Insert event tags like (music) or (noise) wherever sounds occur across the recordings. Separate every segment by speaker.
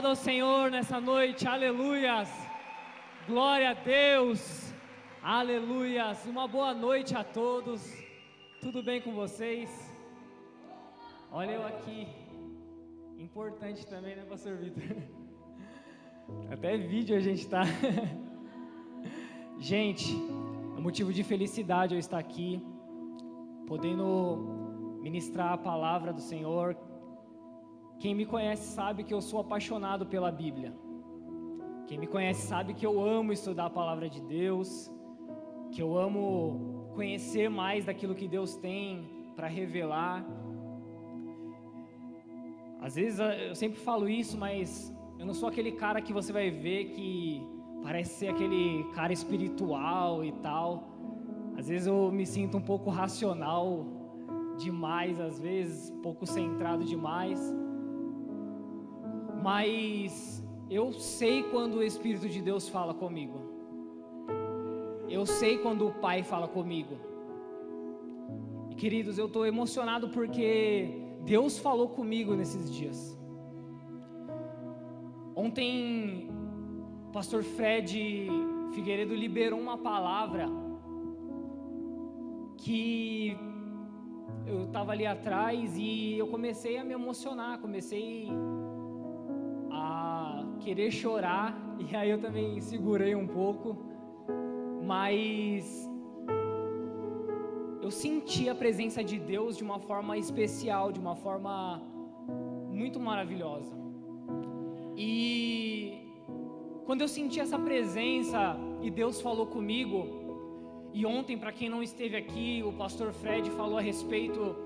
Speaker 1: Aplauda o Senhor nessa noite, aleluias. Glória a Deus, aleluias. Uma boa noite a todos. Tudo bem com vocês? Olha eu aqui. Importante também, né, Pastor Vitor? (laughs) Até vídeo a gente tá. (laughs) gente, é motivo de felicidade eu estar aqui, podendo ministrar a palavra do Senhor, quem me conhece sabe que eu sou apaixonado pela Bíblia. Quem me conhece sabe que eu amo estudar a palavra de Deus, que eu amo conhecer mais daquilo que Deus tem para revelar. Às vezes eu sempre falo isso, mas eu não sou aquele cara que você vai ver que parece ser aquele cara espiritual e tal. Às vezes eu me sinto um pouco racional demais, às vezes, pouco centrado demais mas eu sei quando o Espírito de Deus fala comigo. Eu sei quando o Pai fala comigo. E queridos, eu estou emocionado porque Deus falou comigo nesses dias. Ontem, o pastor Fred Figueiredo liberou uma palavra que eu estava ali atrás e eu comecei a me emocionar, comecei querer chorar, e aí eu também segurei um pouco, mas eu senti a presença de Deus de uma forma especial, de uma forma muito maravilhosa. E quando eu senti essa presença e Deus falou comigo, e ontem, para quem não esteve aqui, o pastor Fred falou a respeito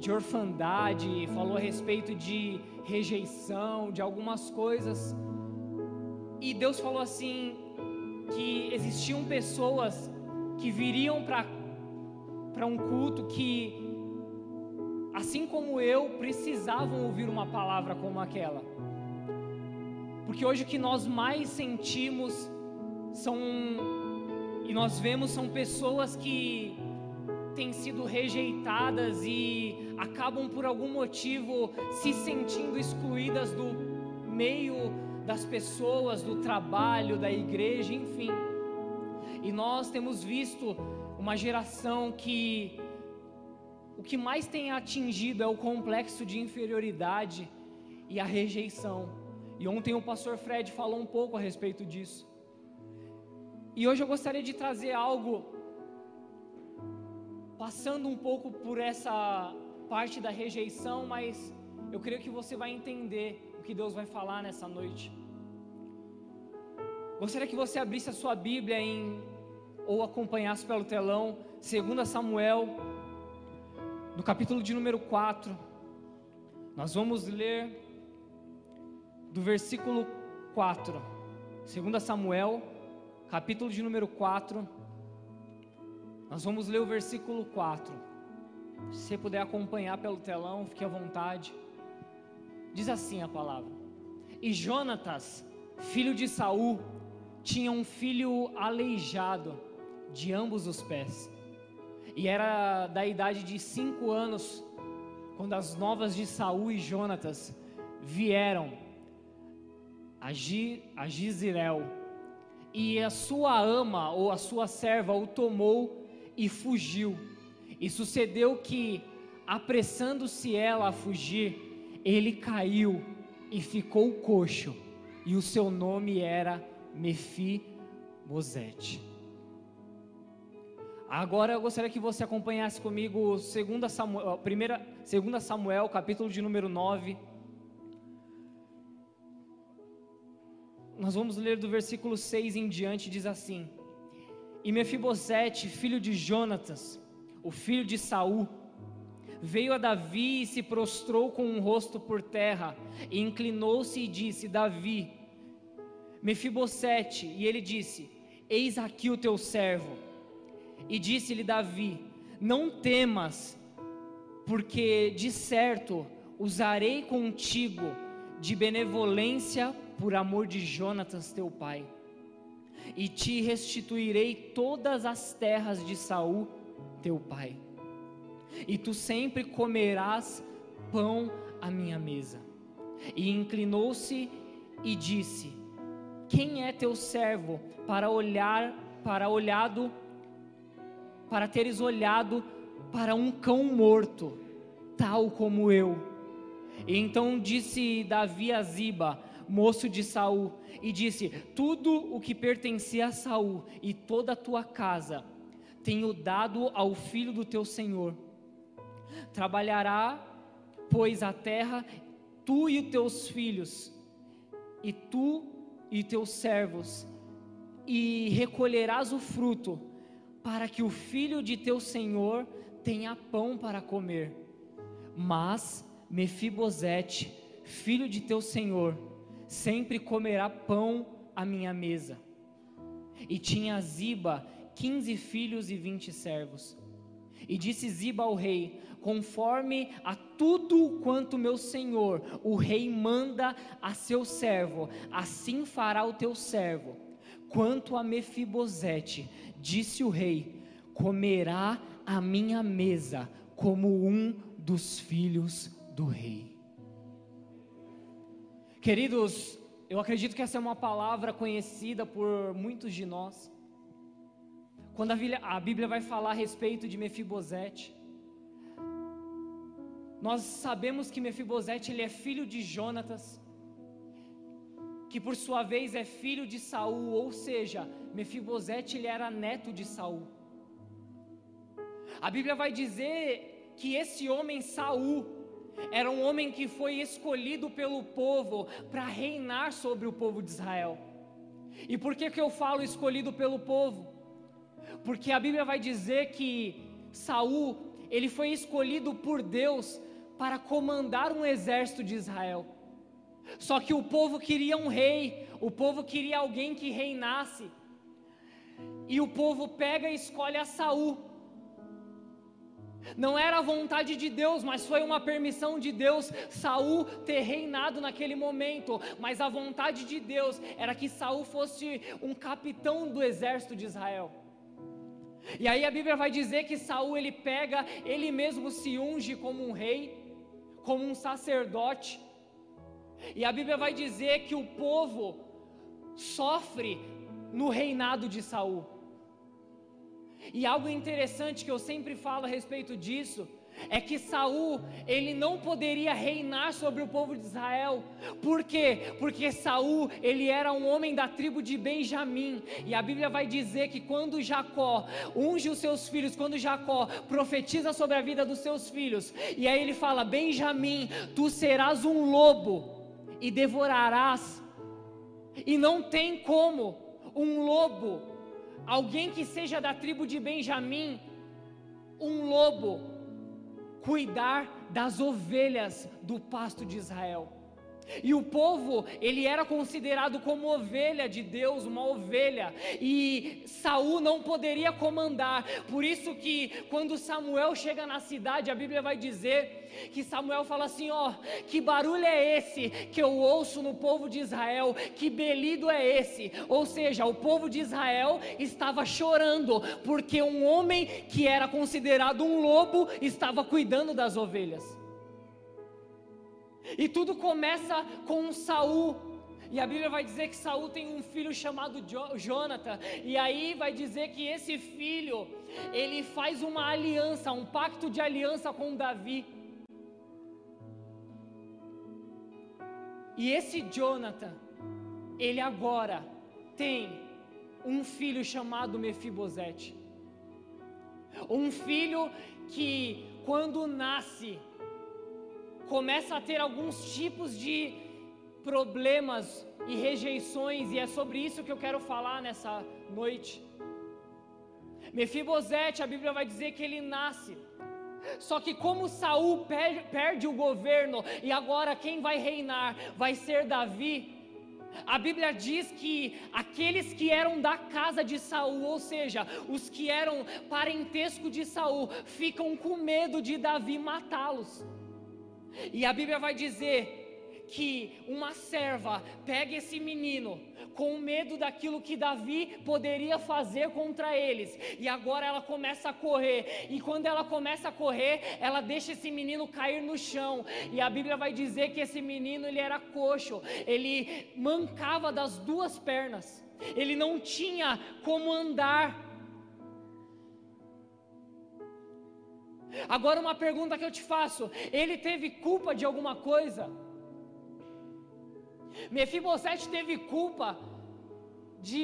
Speaker 1: de orfandade, falou a respeito de rejeição, de algumas coisas. E Deus falou assim que existiam pessoas que viriam para para um culto que assim como eu precisavam ouvir uma palavra como aquela. Porque hoje o que nós mais sentimos são e nós vemos são pessoas que têm sido rejeitadas e acabam por algum motivo se sentindo excluídas do meio das pessoas, do trabalho, da igreja, enfim. E nós temos visto uma geração que o que mais tem atingido é o complexo de inferioridade e a rejeição. E ontem o pastor Fred falou um pouco a respeito disso. E hoje eu gostaria de trazer algo passando um pouco por essa parte da rejeição, mas eu creio que você vai entender o que Deus vai falar nessa noite. Gostaria que você abrisse a sua Bíblia em ou acompanhasse pelo telão, 2 Samuel, no capítulo de número 4. Nós vamos ler do versículo 4. 2 Samuel, capítulo de número 4 nós vamos ler o versículo 4. Se você puder acompanhar pelo telão, fique à vontade. Diz assim a palavra: E Jonatas, filho de Saul, tinha um filho aleijado de ambos os pés. E era da idade de cinco anos quando as novas de Saul e Jonatas vieram a, Gi, a Gizirel. E a sua ama ou a sua serva o tomou e fugiu. E sucedeu que, apressando-se ela a fugir, ele caiu e ficou coxo, e o seu nome era Mefibosete. Agora eu gostaria que você acompanhasse comigo 2 Samuel, primeira, 2 Samuel, capítulo de número 9. Nós vamos ler do versículo 6 em diante, diz assim: e Mefibosete, filho de Jonatas, o filho de Saul, veio a Davi e se prostrou com um rosto por terra, e inclinou-se e disse: Davi, Mefibosete, e ele disse: Eis aqui o teu servo. E disse-lhe Davi: Não temas, porque de certo usarei contigo de benevolência por amor de Jonatas teu pai e te restituirei todas as terras de Saul, teu pai. E tu sempre comerás pão à minha mesa. E inclinou-se e disse: Quem é teu servo para olhar para olhado para teres olhado para um cão morto, tal como eu? E então disse Davi a Ziba, moço de Saul, e disse: Tudo o que pertencia a Saul e toda a tua casa tenho dado ao filho do teu senhor. Trabalhará, pois, a terra, tu e teus filhos, e tu e teus servos, e recolherás o fruto, para que o filho de teu senhor tenha pão para comer. Mas Mefibosete, filho de teu senhor, sempre comerá pão à minha mesa. E tinha Ziba quinze filhos e vinte servos. E disse Ziba ao rei: Conforme a tudo quanto meu senhor, o rei, manda a seu servo, assim fará o teu servo. Quanto a Mefibosete, disse o rei: Comerá a minha mesa como um dos filhos do rei. Queridos, eu acredito que essa é uma palavra conhecida por muitos de nós. Quando a Bíblia, vai falar a respeito de Mefibosete, nós sabemos que Mefibosete ele é filho de Jonatas, que por sua vez é filho de Saul, ou seja, Mefibosete ele era neto de Saul. A Bíblia vai dizer que esse homem Saul era um homem que foi escolhido pelo povo para reinar sobre o povo de Israel. E por que que eu falo escolhido pelo povo? Porque a Bíblia vai dizer que Saul, ele foi escolhido por Deus para comandar um exército de Israel. Só que o povo queria um rei, o povo queria alguém que reinasse. E o povo pega e escolhe a Saul. Não era a vontade de Deus, mas foi uma permissão de Deus Saul ter reinado naquele momento. Mas a vontade de Deus era que Saul fosse um capitão do exército de Israel. E aí a Bíblia vai dizer que Saul ele pega, ele mesmo se unge como um rei, como um sacerdote. E a Bíblia vai dizer que o povo sofre no reinado de Saul. E algo interessante que eu sempre falo a respeito disso é que Saul, ele não poderia reinar sobre o povo de Israel. Por quê? Porque Saul, ele era um homem da tribo de Benjamim, e a Bíblia vai dizer que quando Jacó unge os seus filhos, quando Jacó profetiza sobre a vida dos seus filhos, e aí ele fala: "Benjamim, tu serás um lobo e devorarás". E não tem como um lobo, alguém que seja da tribo de Benjamim, um lobo cuidar das ovelhas do pasto de Israel. E o povo, ele era considerado como ovelha de Deus, uma ovelha, e Saul não poderia comandar. Por isso que quando Samuel chega na cidade, a Bíblia vai dizer que Samuel fala assim: "Ó, que barulho é esse que eu ouço no povo de Israel? Que belido é esse?" Ou seja, o povo de Israel estava chorando porque um homem que era considerado um lobo estava cuidando das ovelhas. E tudo começa com Saul. E a Bíblia vai dizer que Saul tem um filho chamado Jonathan. E aí vai dizer que esse filho, ele faz uma aliança, um pacto de aliança com Davi. E esse Jonathan, ele agora tem um filho chamado Mefibosete. Um filho que quando nasce, começa a ter alguns tipos de problemas e rejeições, e é sobre isso que eu quero falar nessa noite. Mefibosete, a Bíblia vai dizer que ele nasce. Só que como Saul perde, o governo e agora quem vai reinar vai ser Davi. A Bíblia diz que aqueles que eram da casa de Saul, ou seja, os que eram parentesco de Saul, ficam com medo de Davi matá-los. E a Bíblia vai dizer que uma serva pega esse menino com medo daquilo que Davi poderia fazer contra eles, e agora ela começa a correr, e quando ela começa a correr, ela deixa esse menino cair no chão, e a Bíblia vai dizer que esse menino ele era coxo, ele mancava das duas pernas, ele não tinha como andar. Agora uma pergunta que eu te faço: ele teve culpa de alguma coisa? Mefibosete teve culpa de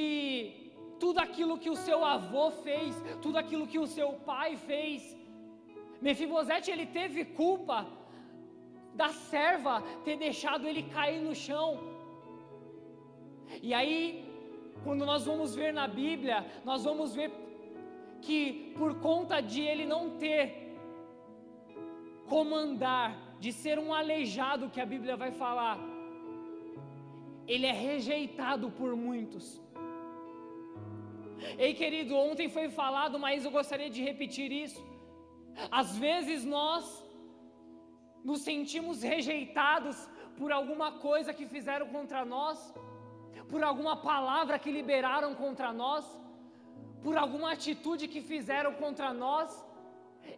Speaker 1: tudo aquilo que o seu avô fez, tudo aquilo que o seu pai fez. Mefibosete ele teve culpa da serva ter deixado ele cair no chão. E aí, quando nós vamos ver na Bíblia, nós vamos ver que por conta de ele não ter comandar, de ser um aleijado que a Bíblia vai falar, ele é rejeitado por muitos. Ei, querido, ontem foi falado, mas eu gostaria de repetir isso. Às vezes nós nos sentimos rejeitados por alguma coisa que fizeram contra nós, por alguma palavra que liberaram contra nós, por alguma atitude que fizeram contra nós.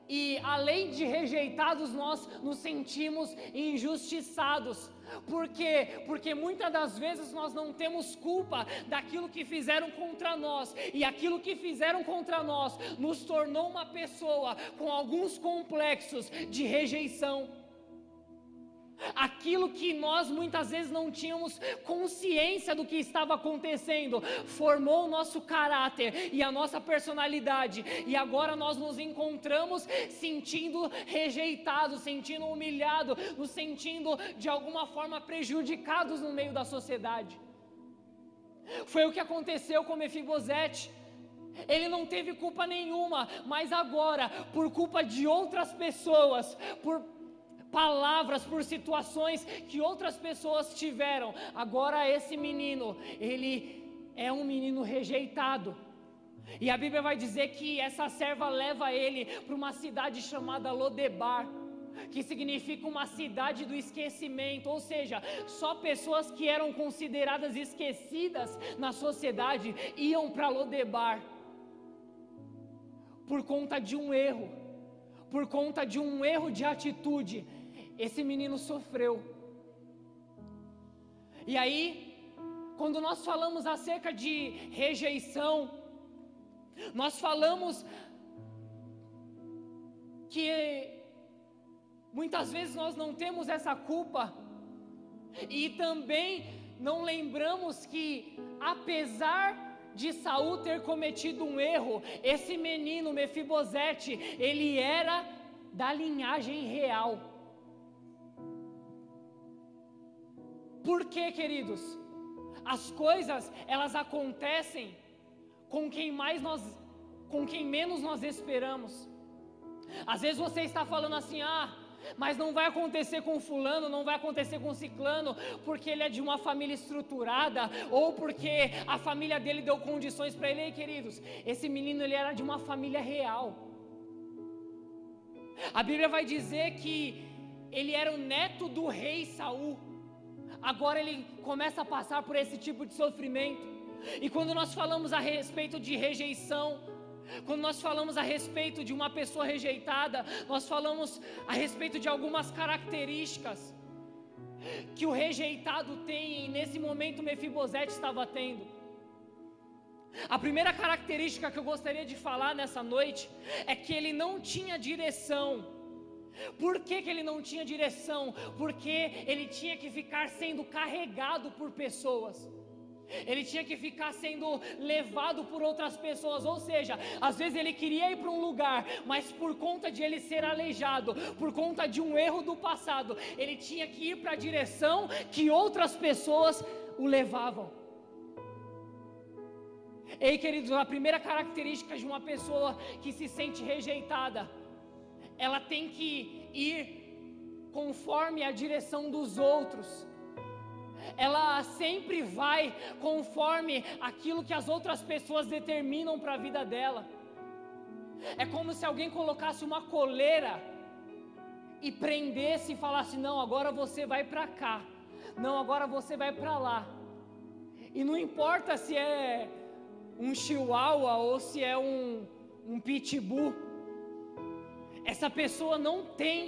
Speaker 1: E além de rejeitados, nós nos sentimos injustiçados. Por quê? Porque muitas das vezes nós não temos culpa daquilo que fizeram contra nós, e aquilo que fizeram contra nós nos tornou uma pessoa com alguns complexos de rejeição aquilo que nós muitas vezes não tínhamos consciência do que estava acontecendo, formou o nosso caráter e a nossa personalidade, e agora nós nos encontramos sentindo rejeitados, sentindo humilhados, nos sentindo de alguma forma prejudicados no meio da sociedade. Foi o que aconteceu com Mefibosete. Ele não teve culpa nenhuma, mas agora, por culpa de outras pessoas, por palavras, por situações que outras pessoas tiveram. Agora esse menino, ele é um menino rejeitado. E a Bíblia vai dizer que essa serva leva ele para uma cidade chamada Lodebar, que significa uma cidade do esquecimento, ou seja, só pessoas que eram consideradas esquecidas na sociedade iam para Lodebar por conta de um erro, por conta de um erro de atitude esse menino sofreu. E aí, quando nós falamos acerca de rejeição, nós falamos que muitas vezes nós não temos essa culpa, e também não lembramos que, apesar de Saul ter cometido um erro, esse menino Mefibosete, ele era da linhagem real. Por quê, queridos? As coisas, elas acontecem com quem mais nós, com quem menos nós esperamos. Às vezes você está falando assim: "Ah, mas não vai acontecer com fulano, não vai acontecer com ciclano, porque ele é de uma família estruturada, ou porque a família dele deu condições para ele, Ei, queridos. Esse menino ele era de uma família real. A Bíblia vai dizer que ele era o neto do rei Saul agora ele começa a passar por esse tipo de sofrimento. E quando nós falamos a respeito de rejeição, quando nós falamos a respeito de uma pessoa rejeitada, nós falamos a respeito de algumas características que o rejeitado tem, e nesse momento Mefibosete estava tendo. A primeira característica que eu gostaria de falar nessa noite é que ele não tinha direção. Por que, que ele não tinha direção? Porque ele tinha que ficar sendo carregado por pessoas. Ele tinha que ficar sendo levado por outras pessoas, ou seja, às vezes ele queria ir para um lugar, mas por conta de ele ser aleijado, por conta de um erro do passado, ele tinha que ir para a direção que outras pessoas o levavam. Ei, queridos, a primeira característica de uma pessoa que se sente rejeitada ela tem que ir conforme a direção dos outros. Ela sempre vai conforme aquilo que as outras pessoas determinam para a vida dela. É como se alguém colocasse uma coleira e prendesse e falasse: Não, agora você vai para cá. Não, agora você vai para lá. E não importa se é um chihuahua ou se é um, um pitbull, essa pessoa não tem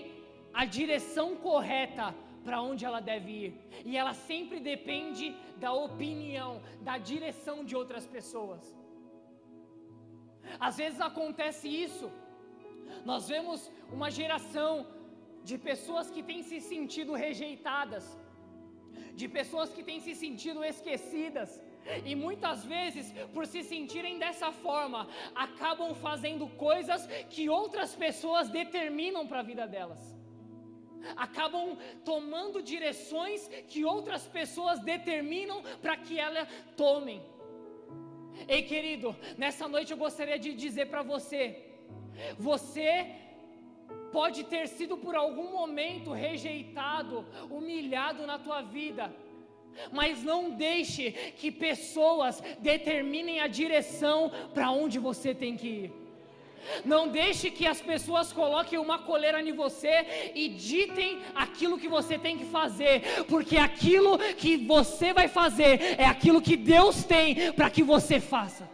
Speaker 1: a direção correta para onde ela deve ir. E ela sempre depende da opinião, da direção de outras pessoas. Às vezes acontece isso. Nós vemos uma geração de pessoas que têm se sentido rejeitadas, de pessoas que têm se sentido esquecidas, e muitas vezes, por se sentirem dessa forma, acabam fazendo coisas que outras pessoas determinam para a vida delas. Acabam tomando direções que outras pessoas determinam para que elas tomem. Ei, querido, nessa noite eu gostaria de dizer para você: você pode ter sido por algum momento rejeitado, humilhado na tua vida mas não deixe que pessoas determinem a direção para onde você tem que ir. Não deixe que as pessoas coloquem uma coleira em você e ditem aquilo que você tem que fazer, porque aquilo que você vai fazer é aquilo que Deus tem para que você faça.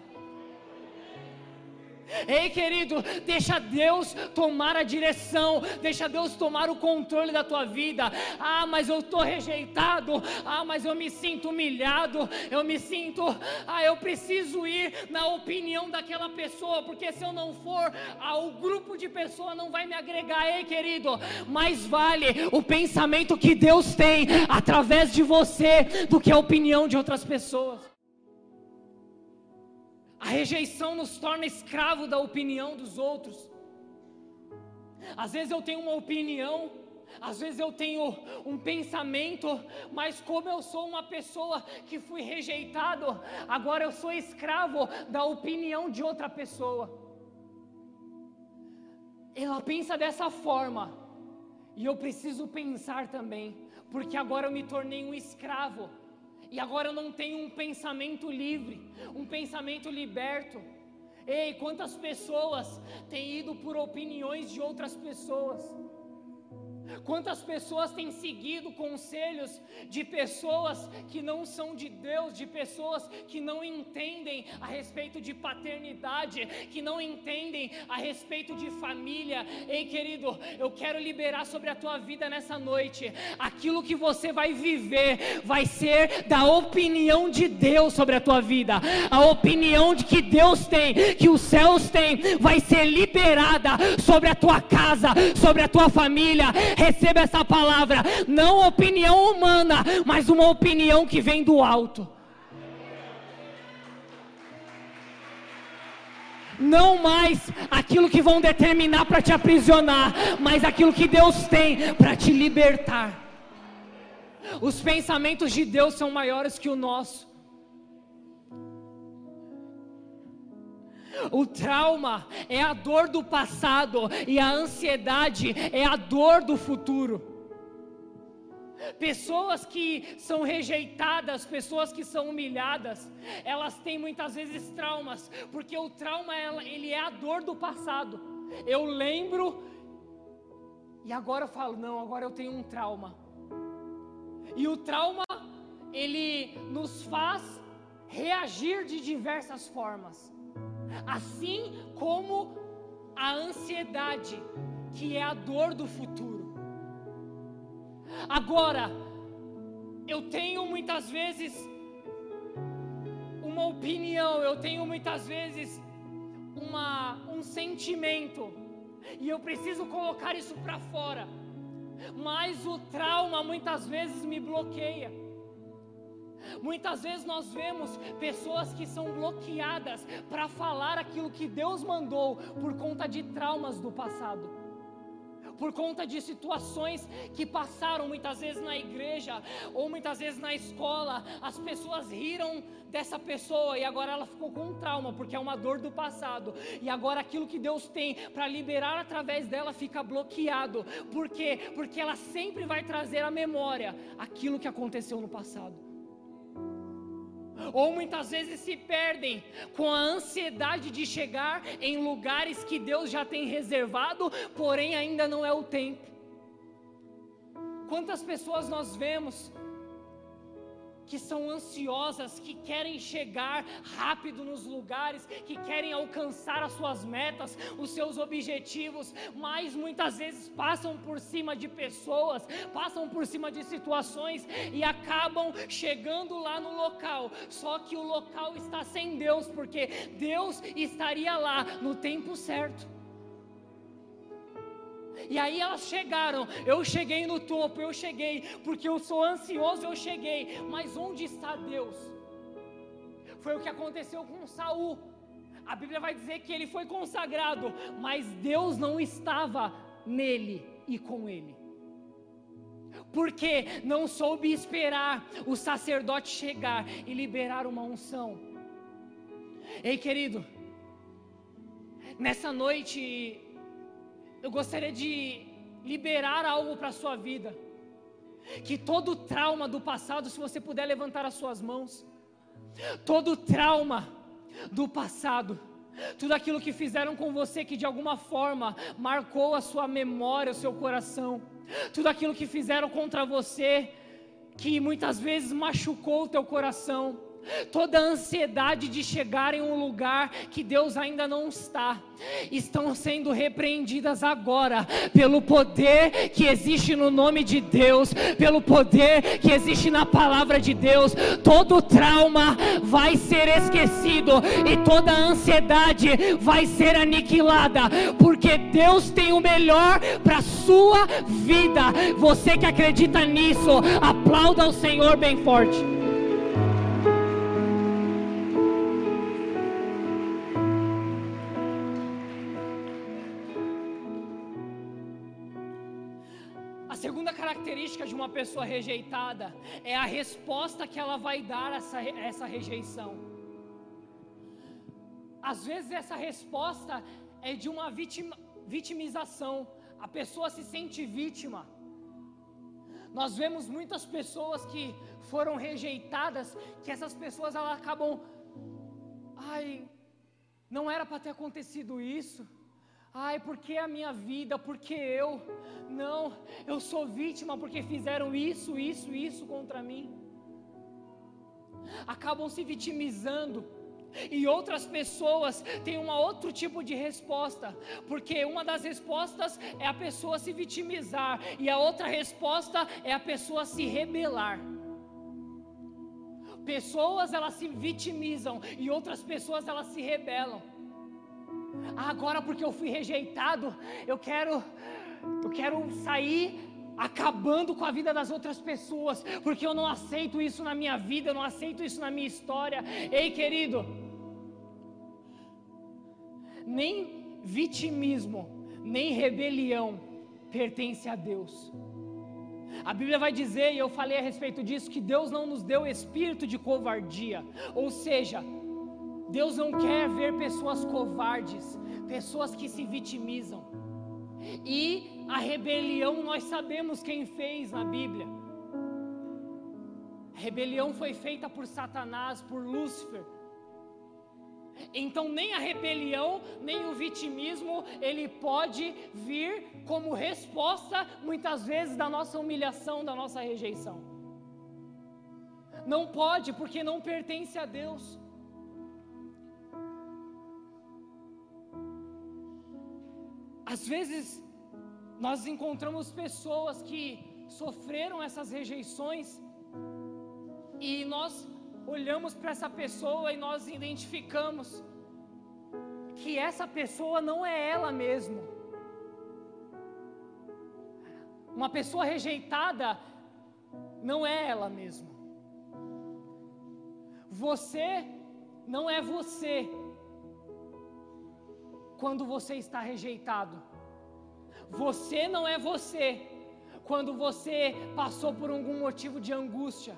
Speaker 1: Ei, querido, deixa Deus tomar a direção, deixa Deus tomar o controle da tua vida. Ah, mas eu estou rejeitado. Ah, mas eu me sinto humilhado. Eu me sinto, ah, eu preciso ir na opinião daquela pessoa, porque se eu não for, ah, o grupo de pessoas não vai me agregar. Ei, querido, mais vale o pensamento que Deus tem através de você do que a opinião de outras pessoas. A rejeição nos torna escravo da opinião dos outros. Às vezes eu tenho uma opinião, às vezes eu tenho um pensamento, mas como eu sou uma pessoa que fui rejeitado, agora eu sou escravo da opinião de outra pessoa. Ela pensa dessa forma, e eu preciso pensar também, porque agora eu me tornei um escravo e agora eu não tenho um pensamento livre, um pensamento liberto. Ei, quantas pessoas têm ido por opiniões de outras pessoas? Quantas pessoas têm seguido conselhos de pessoas que não são de Deus, de pessoas que não entendem a respeito de paternidade, que não entendem a respeito de família? Ei, querido, eu quero liberar sobre a tua vida nessa noite. Aquilo que você vai viver vai ser da opinião de Deus sobre a tua vida. A opinião de que Deus tem, que os céus têm, vai ser liberada sobre a tua casa, sobre a tua família receba essa palavra, não opinião humana, mas uma opinião que vem do alto. Não mais aquilo que vão determinar para te aprisionar, mas aquilo que Deus tem para te libertar. Os pensamentos de Deus são maiores que o nosso. O trauma é a dor do passado e a ansiedade é a dor do futuro. Pessoas que são rejeitadas, pessoas que são humilhadas, elas têm muitas vezes traumas, porque o trauma ele é a dor do passado. Eu lembro e agora eu falo, não, agora eu tenho um trauma. E o trauma ele nos faz reagir de diversas formas assim como a ansiedade, que é a dor do futuro. Agora, eu tenho muitas vezes uma opinião, eu tenho muitas vezes uma, um sentimento, e eu preciso colocar isso para fora, mas o trauma muitas vezes me bloqueia. Muitas vezes nós vemos pessoas que são bloqueadas para falar aquilo que Deus mandou por conta de traumas do passado. Por conta de situações que passaram muitas vezes na igreja ou muitas vezes na escola, as pessoas riram dessa pessoa e agora ela ficou com um trauma, porque é uma dor do passado. E agora aquilo que Deus tem para liberar através dela fica bloqueado. Por quê? Porque ela sempre vai trazer à memória aquilo que aconteceu no passado ou muitas vezes se perdem com a ansiedade de chegar em lugares que Deus já tem reservado, porém ainda não é o tempo. Quantas pessoas nós vemos que são ansiosas, que querem chegar rápido nos lugares, que querem alcançar as suas metas, os seus objetivos, mas muitas vezes passam por cima de pessoas, passam por cima de situações e acabam chegando lá no local. Só que o local está sem Deus, porque Deus estaria lá no tempo certo. E aí elas chegaram. Eu cheguei no topo, eu cheguei, porque eu sou ansioso, eu cheguei. Mas onde está Deus? Foi o que aconteceu com Saul. A Bíblia vai dizer que ele foi consagrado, mas Deus não estava nele e com ele. Porque não soube esperar o sacerdote chegar e liberar uma unção. Ei, querido, nessa noite eu gostaria de liberar algo para a sua vida. Que todo trauma do passado, se você puder levantar as suas mãos, todo trauma do passado, tudo aquilo que fizeram com você que de alguma forma marcou a sua memória, o seu coração, tudo aquilo que fizeram contra você que muitas vezes machucou o teu coração, toda a ansiedade de chegar em um lugar que Deus ainda não está, estão sendo repreendidas agora, pelo poder que existe no nome de Deus, pelo poder que existe na palavra de Deus. Todo trauma vai ser esquecido e toda ansiedade vai ser aniquilada, porque Deus tem o melhor para sua vida. Você que acredita nisso, aplauda ao Senhor bem forte. Uma pessoa rejeitada é a resposta que ela vai dar a essa, essa rejeição. Às vezes, essa resposta é de uma vitima, vitimização, a pessoa se sente vítima. Nós vemos muitas pessoas que foram rejeitadas, que essas pessoas elas acabam, ai, não era para ter acontecido isso. Ai, por que a minha vida? Por que eu? Não, eu sou vítima porque fizeram isso, isso, isso contra mim. Acabam se vitimizando. E outras pessoas têm um outro tipo de resposta, porque uma das respostas é a pessoa se vitimizar, e a outra resposta é a pessoa se rebelar. Pessoas elas se vitimizam e outras pessoas elas se rebelam. Agora porque eu fui rejeitado, eu quero eu quero sair acabando com a vida das outras pessoas, porque eu não aceito isso na minha vida, eu não aceito isso na minha história. Ei, querido, nem vitimismo, nem rebelião pertence a Deus. A Bíblia vai dizer, e eu falei a respeito disso, que Deus não nos deu espírito de covardia, ou seja, Deus não quer ver pessoas covardes, pessoas que se vitimizam. E a rebelião nós sabemos quem fez na Bíblia. A rebelião foi feita por Satanás, por Lúcifer. Então nem a rebelião, nem o vitimismo, ele pode vir como resposta muitas vezes da nossa humilhação, da nossa rejeição. Não pode, porque não pertence a Deus. Às vezes, nós encontramos pessoas que sofreram essas rejeições e nós olhamos para essa pessoa e nós identificamos que essa pessoa não é ela mesma. Uma pessoa rejeitada não é ela mesma. Você não é você quando você está rejeitado. Você não é você quando você passou por algum motivo de angústia.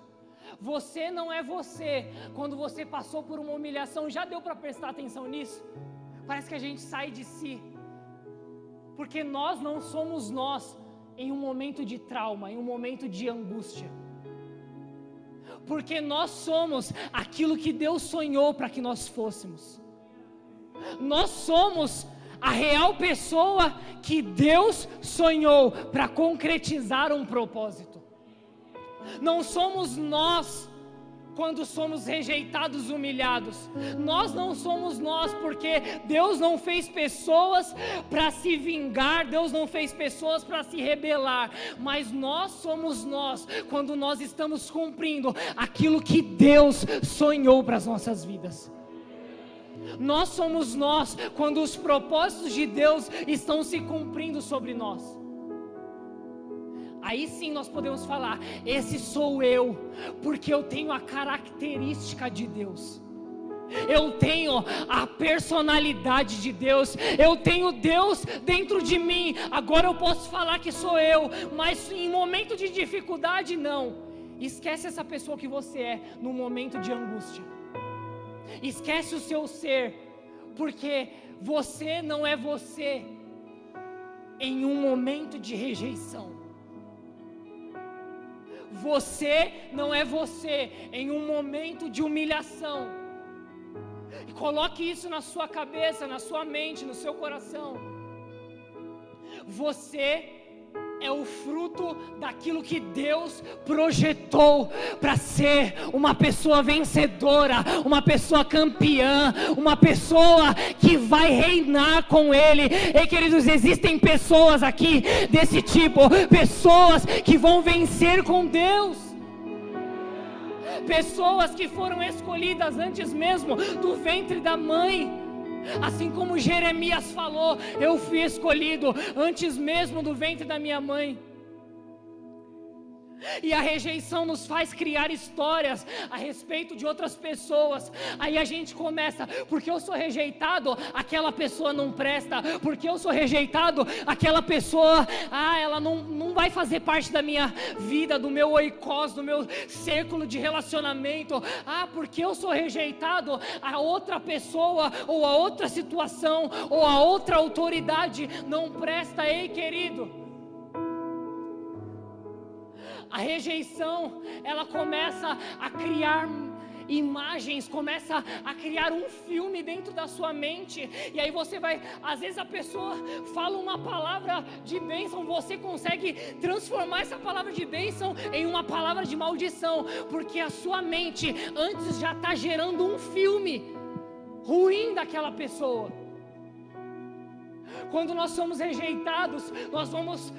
Speaker 1: Você não é você quando você passou por uma humilhação. Já deu para prestar atenção nisso? Parece que a gente sai de si. Porque nós não somos nós em um momento de trauma, em um momento de angústia. Porque nós somos aquilo que Deus sonhou para que nós fôssemos. Nós somos a real pessoa que Deus sonhou para concretizar um propósito. Não somos nós quando somos rejeitados, humilhados. Nós não somos nós, porque Deus não fez pessoas para se vingar, Deus não fez pessoas para se rebelar, mas nós somos nós quando nós estamos cumprindo aquilo que Deus sonhou para as nossas vidas. Nós somos nós quando os propósitos de Deus estão se cumprindo sobre nós. Aí sim nós podemos falar: esse sou eu, porque eu tenho a característica de Deus. Eu tenho a personalidade de Deus, eu tenho Deus dentro de mim. Agora eu posso falar que sou eu, mas em momento de dificuldade, não. Esquece essa pessoa que você é no momento de angústia. Esquece o seu ser, porque você não é você em um momento de rejeição. Você não é você em um momento de humilhação. E coloque isso na sua cabeça, na sua mente, no seu coração. Você é o fruto daquilo que Deus projetou para ser uma pessoa vencedora, uma pessoa campeã, uma pessoa que vai reinar com Ele. E queridos, existem pessoas aqui desse tipo, pessoas que vão vencer com Deus. Pessoas que foram escolhidas antes mesmo do ventre da mãe Assim como Jeremias falou, eu fui escolhido antes mesmo do ventre da minha mãe. E a rejeição nos faz criar histórias a respeito de outras pessoas. Aí a gente começa, porque eu sou rejeitado, aquela pessoa não presta. Porque eu sou rejeitado, aquela pessoa, ah, ela não, não vai fazer parte da minha vida, do meu oicós, do meu círculo de relacionamento. Ah, porque eu sou rejeitado, a outra pessoa, ou a outra situação, ou a outra autoridade não presta. Ei, querido. A rejeição, ela começa a criar imagens, começa a criar um filme dentro da sua mente, e aí você vai, às vezes a pessoa fala uma palavra de bênção, você consegue transformar essa palavra de bênção em uma palavra de maldição, porque a sua mente antes já está gerando um filme ruim daquela pessoa. Quando nós somos rejeitados, nós vamos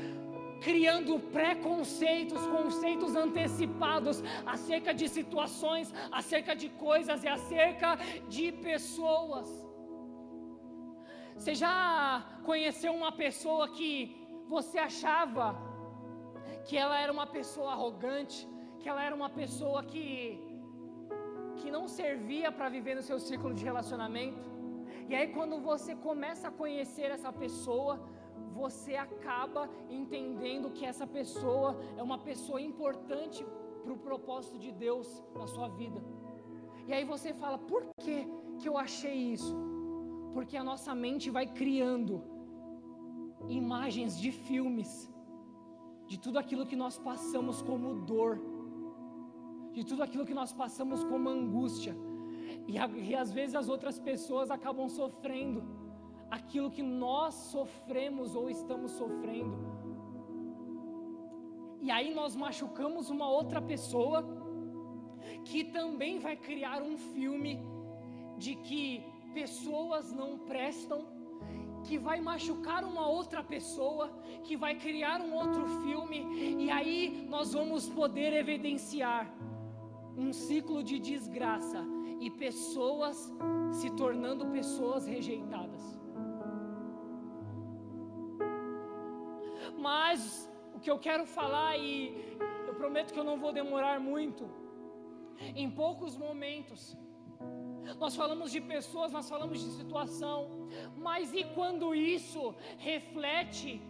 Speaker 1: criando preconceitos, conceitos antecipados acerca de situações, acerca de coisas e acerca de pessoas. Você já conheceu uma pessoa que você achava que ela era uma pessoa arrogante, que ela era uma pessoa que que não servia para viver no seu círculo de relacionamento? E aí quando você começa a conhecer essa pessoa, você acaba entendendo que essa pessoa é uma pessoa importante para o propósito de Deus na sua vida. E aí você fala, por que, que eu achei isso? Porque a nossa mente vai criando imagens de filmes, de tudo aquilo que nós passamos como dor, de tudo aquilo que nós passamos como angústia, e, e às vezes as outras pessoas acabam sofrendo aquilo que nós sofremos ou estamos sofrendo. E aí nós machucamos uma outra pessoa que também vai criar um filme de que pessoas não prestam, que vai machucar uma outra pessoa, que vai criar um outro filme, e aí nós vamos poder evidenciar um ciclo de desgraça e pessoas se tornando pessoas rejeitadas. Mas o que eu quero falar, e eu prometo que eu não vou demorar muito, em poucos momentos, nós falamos de pessoas, nós falamos de situação, mas e quando isso reflete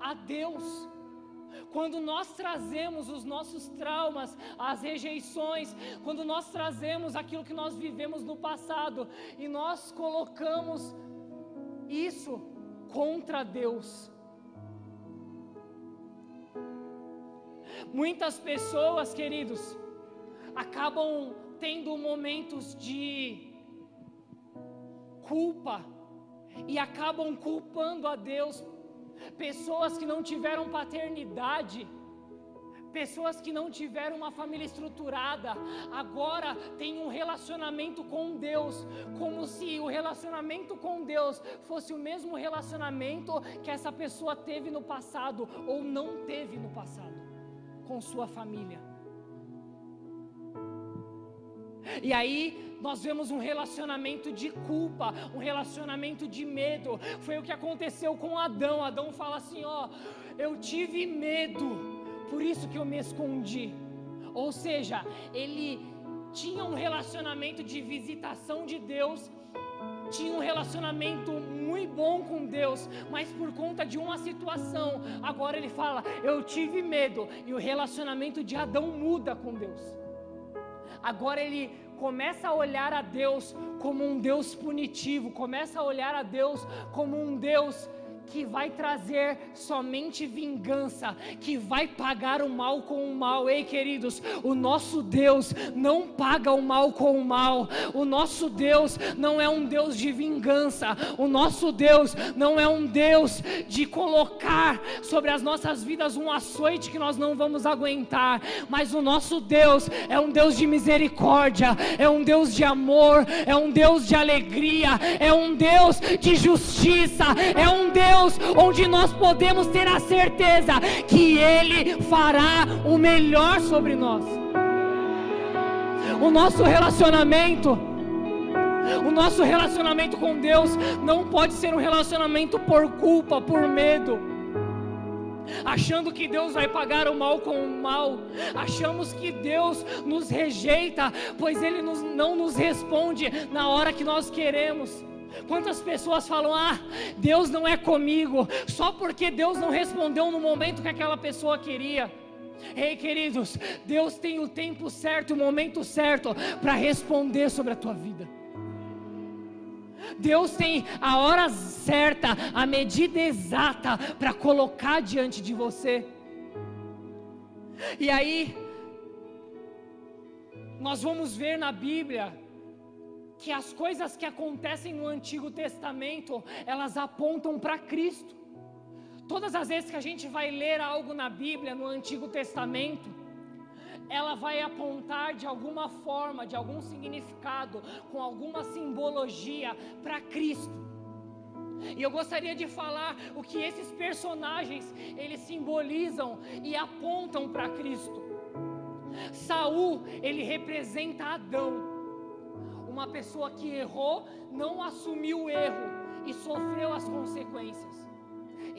Speaker 1: a Deus? Quando nós trazemos os nossos traumas, as rejeições, quando nós trazemos aquilo que nós vivemos no passado e nós colocamos isso contra Deus, Muitas pessoas, queridos, acabam tendo momentos de culpa e acabam culpando a Deus. Pessoas que não tiveram paternidade, Pessoas que não tiveram uma família estruturada, agora têm um relacionamento com Deus, como se o relacionamento com Deus fosse o mesmo relacionamento que essa pessoa teve no passado ou não teve no passado com sua família. E aí nós vemos um relacionamento de culpa, um relacionamento de medo. Foi o que aconteceu com Adão. Adão fala assim: Ó, eu tive medo por isso que eu me escondi. Ou seja, ele tinha um relacionamento de visitação de Deus, tinha um relacionamento muito bom com Deus, mas por conta de uma situação, agora ele fala: Eu tive medo, e o relacionamento de Adão muda com Deus. Agora ele começa a olhar a Deus como um Deus punitivo, começa a olhar a Deus como um Deus que vai trazer somente vingança, que vai pagar o mal com o mal. Ei, queridos, o nosso Deus não paga o mal com o mal. O nosso Deus não é um Deus de vingança. O nosso Deus não é um Deus de colocar sobre as nossas vidas um açoite que nós não vamos aguentar. Mas o nosso Deus é um Deus de misericórdia, é um Deus de amor, é um Deus de alegria, é um Deus de justiça, é um Deus Deus, onde nós podemos ter a certeza que Ele fará o melhor sobre nós. O nosso relacionamento, o nosso relacionamento com Deus não pode ser um relacionamento por culpa, por medo achando que Deus vai pagar o mal com o mal, achamos que Deus nos rejeita, pois Ele nos, não nos responde na hora que nós queremos. Quantas pessoas falam: "Ah, Deus não é comigo", só porque Deus não respondeu no momento que aquela pessoa queria. Ei, queridos, Deus tem o tempo certo, o momento certo para responder sobre a tua vida. Deus tem a hora certa, a medida exata para colocar diante de você. E aí, nós vamos ver na Bíblia que as coisas que acontecem no Antigo Testamento, elas apontam para Cristo. Todas as vezes que a gente vai ler algo na Bíblia, no Antigo Testamento, ela vai apontar de alguma forma, de algum significado, com alguma simbologia para Cristo. E eu gostaria de falar o que esses personagens eles simbolizam e apontam para Cristo. Saul, ele representa Adão uma pessoa que errou, não assumiu o erro e sofreu as consequências.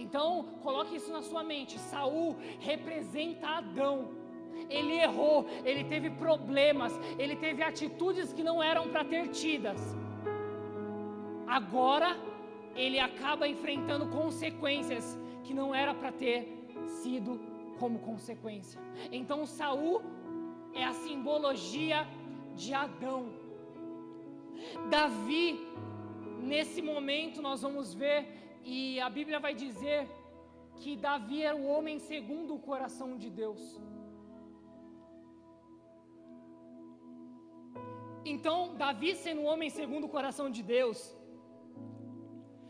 Speaker 1: Então, coloque isso na sua mente. Saul representa Adão. Ele errou, ele teve problemas, ele teve atitudes que não eram para ter tidas. Agora, ele acaba enfrentando consequências que não era para ter sido como consequência. Então, Saul é a simbologia de Adão. Davi, nesse momento nós vamos ver, e a Bíblia vai dizer que Davi era o homem segundo o coração de Deus. Então, Davi sendo um homem segundo o coração de Deus,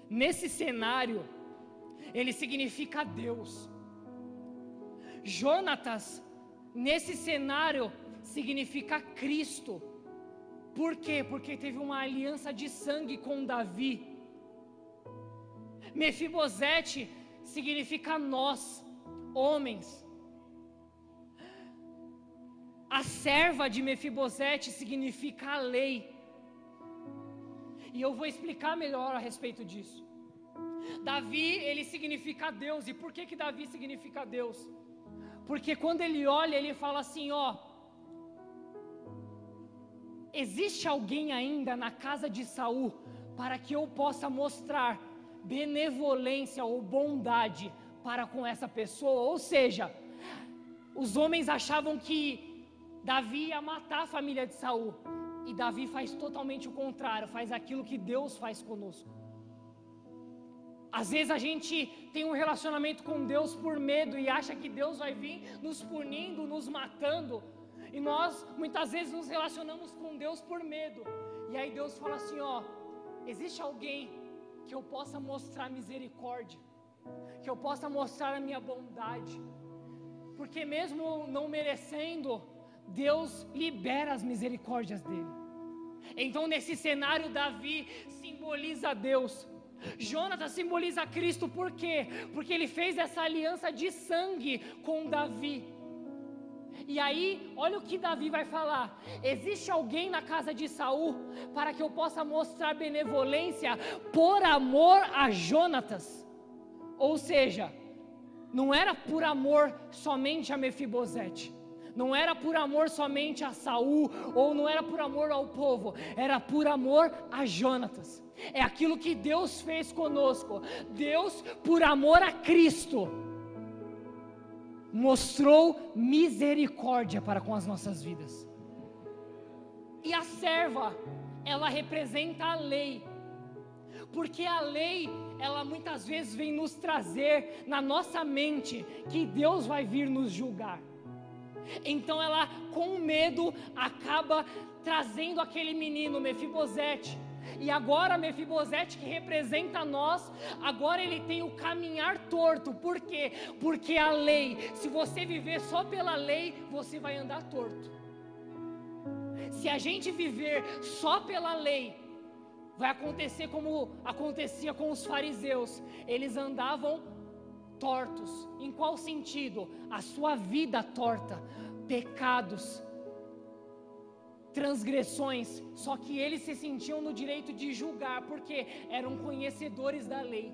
Speaker 1: nesse cenário, ele significa Deus. Jonatas, nesse cenário, significa Cristo. Por quê? Porque teve uma aliança de sangue com Davi. Mefibosete significa nós, homens. A serva de Mefibosete significa a lei. E eu vou explicar melhor a respeito disso. Davi, ele significa Deus. E por que que Davi significa Deus? Porque quando ele olha, ele fala assim, ó, existe alguém ainda na casa de Saul para que eu possa mostrar benevolência ou bondade para com essa pessoa? Ou seja, os homens achavam que Davi ia matar a família de Saul. E Davi faz totalmente o contrário, faz aquilo que Deus faz conosco. Às vezes a gente tem um relacionamento com Deus por medo e acha que Deus vai vir nos punindo, nos matando. E nós muitas vezes nos relacionamos com Deus por medo. E aí Deus fala assim: ó, existe alguém que eu possa mostrar misericórdia, que eu possa mostrar a minha bondade. Porque mesmo não merecendo, Deus libera as misericórdias dele. Então, nesse cenário, Davi simboliza Deus. Jonatas simboliza Cristo, por quê? Porque ele fez essa aliança de sangue com Davi. E aí, olha o que Davi vai falar: existe alguém na casa de Saul para que eu possa mostrar benevolência por amor a Jonatas. Ou seja, não era por amor somente a Mefibosete, não era por amor somente a Saul, ou não era por amor ao povo, era por amor a Jonatas. É aquilo que Deus fez conosco. Deus, por amor a Cristo, mostrou misericórdia para com as nossas vidas. E a serva, ela representa a lei. Porque a lei, ela muitas vezes vem nos trazer na nossa mente que Deus vai vir nos julgar. Então ela, com medo, acaba trazendo aquele menino Mefibosete e agora Mefibosete que representa nós, agora ele tem o caminhar torto. Por quê? Porque a lei, se você viver só pela lei, você vai andar torto. Se a gente viver só pela lei, vai acontecer como acontecia com os fariseus. Eles andavam tortos. Em qual sentido? A sua vida torta, pecados, transgressões, só que eles se sentiam no direito de julgar, porque eram conhecedores da lei.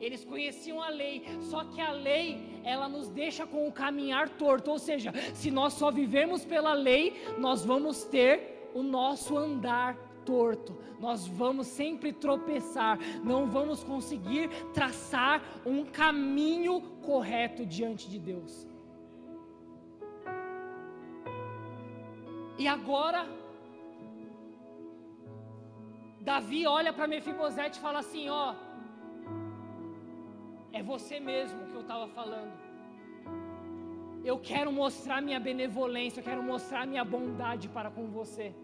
Speaker 1: Eles conheciam a lei, só que a lei, ela nos deixa com o caminhar torto, ou seja, se nós só vivemos pela lei, nós vamos ter o nosso andar torto, nós vamos sempre tropeçar, não vamos conseguir traçar um caminho correto diante de Deus. E agora, Davi olha para Mefibosete e fala assim: Ó, é você mesmo que eu estava falando. Eu quero mostrar minha benevolência, eu quero mostrar minha bondade para com você.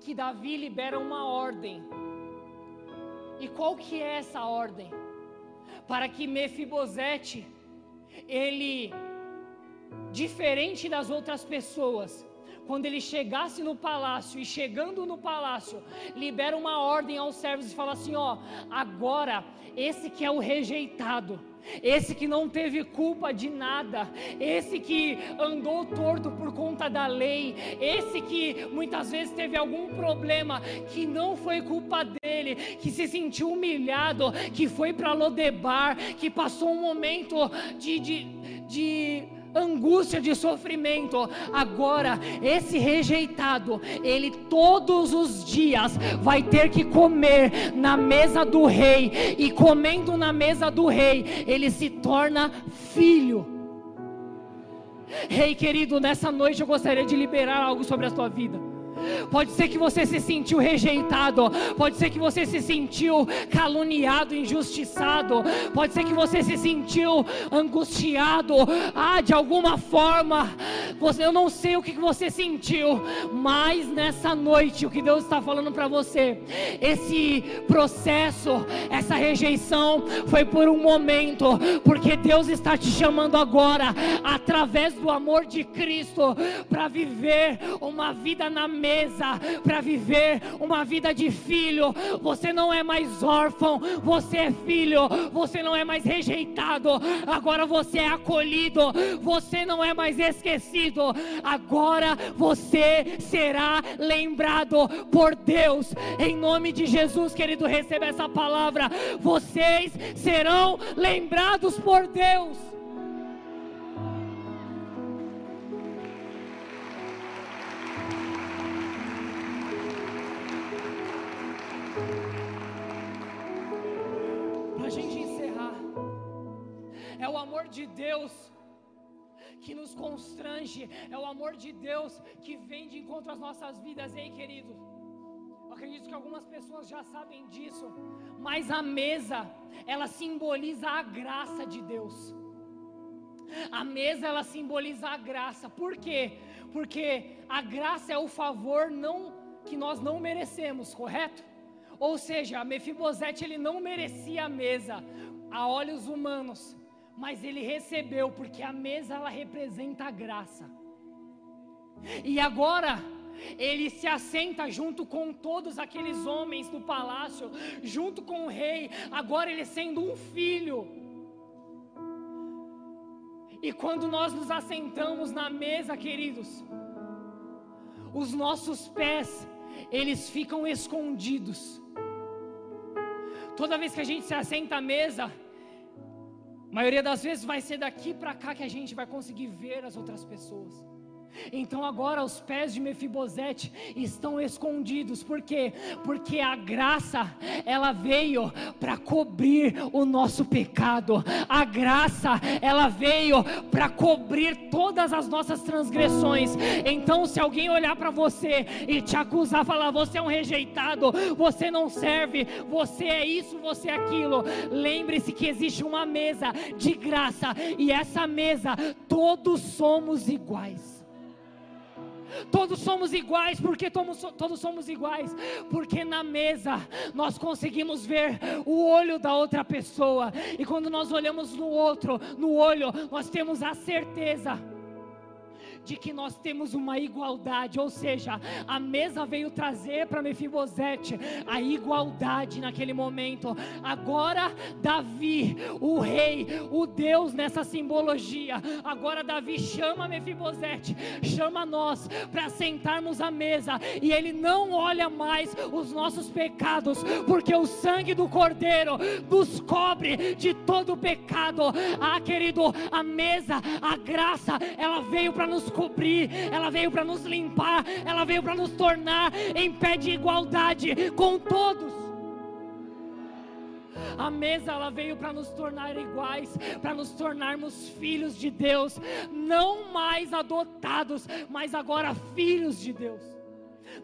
Speaker 1: Que Davi libera uma ordem. E qual que é essa ordem? Para que Mefibosete ele diferente das outras pessoas, quando ele chegasse no palácio e chegando no palácio, libera uma ordem aos servos e fala assim: ó, agora esse que é o rejeitado, esse que não teve culpa de nada, esse que andou torto por conta da lei, esse que muitas vezes teve algum problema que não foi culpa dele, que se sentiu humilhado, que foi para Lodebar, que passou um momento de, de, de angústia de sofrimento. Agora, esse rejeitado, ele todos os dias vai ter que comer na mesa do rei, e comendo na mesa do rei, ele se torna filho. Rei querido, nessa noite eu gostaria de liberar algo sobre a sua vida. Pode ser que você se sentiu rejeitado, pode ser que você se sentiu caluniado, injustiçado, pode ser que você se sentiu angustiado, ah, de alguma forma. Você, eu não sei o que você sentiu, mas nessa noite o que Deus está falando para você, esse processo, essa rejeição foi por um momento, porque Deus está te chamando agora através do amor de Cristo para viver uma vida na mente para viver uma vida de filho. Você não é mais órfão, você é filho. Você não é mais rejeitado, agora você é acolhido. Você não é mais esquecido, agora você será lembrado por Deus. Em nome de Jesus, querido, receba essa palavra. Vocês serão lembrados por Deus. De Deus que nos constrange, é o amor de Deus que vem de encontro às nossas vidas, ei querido. Eu acredito que algumas pessoas já sabem disso, mas a mesa, ela simboliza a graça de Deus. A mesa ela simboliza a graça. Por quê? Porque a graça é o favor não que nós não merecemos, correto? Ou seja, Mefibosete ele não merecia a mesa a olhos humanos, mas ele recebeu porque a mesa ela representa a graça. E agora ele se assenta junto com todos aqueles homens do palácio, junto com o rei, agora ele sendo um filho. E quando nós nos assentamos na mesa, queridos, os nossos pés, eles ficam escondidos. Toda vez que a gente se assenta à mesa, a maioria das vezes vai ser daqui para cá que a gente vai conseguir ver as outras pessoas. Então agora os pés de Mefibosete estão escondidos, por quê? Porque a graça ela veio para cobrir o nosso pecado. A graça ela veio para cobrir todas as nossas transgressões. Então se alguém olhar para você e te acusar, falar você é um rejeitado, você não serve, você é isso, você é aquilo, lembre-se que existe uma mesa de graça e essa mesa todos somos iguais. Todos somos iguais, porque todos somos iguais, porque na mesa nós conseguimos ver o olho da outra pessoa, e quando nós olhamos no outro, no olho, nós temos a certeza de que nós temos uma igualdade, ou seja, a mesa veio trazer para Mefibosete a igualdade naquele momento. Agora Davi, o rei, o Deus nessa simbologia, agora Davi chama Mefibosete, chama nós para sentarmos à mesa e ele não olha mais os nossos pecados, porque o sangue do Cordeiro nos cobre de todo pecado. Ah, querido, a mesa, a graça, ela veio para nos cobrir, ela veio para nos limpar, ela veio para nos tornar em pé de igualdade com todos. A mesa ela veio para nos tornar iguais, para nos tornarmos filhos de Deus, não mais adotados, mas agora filhos de Deus.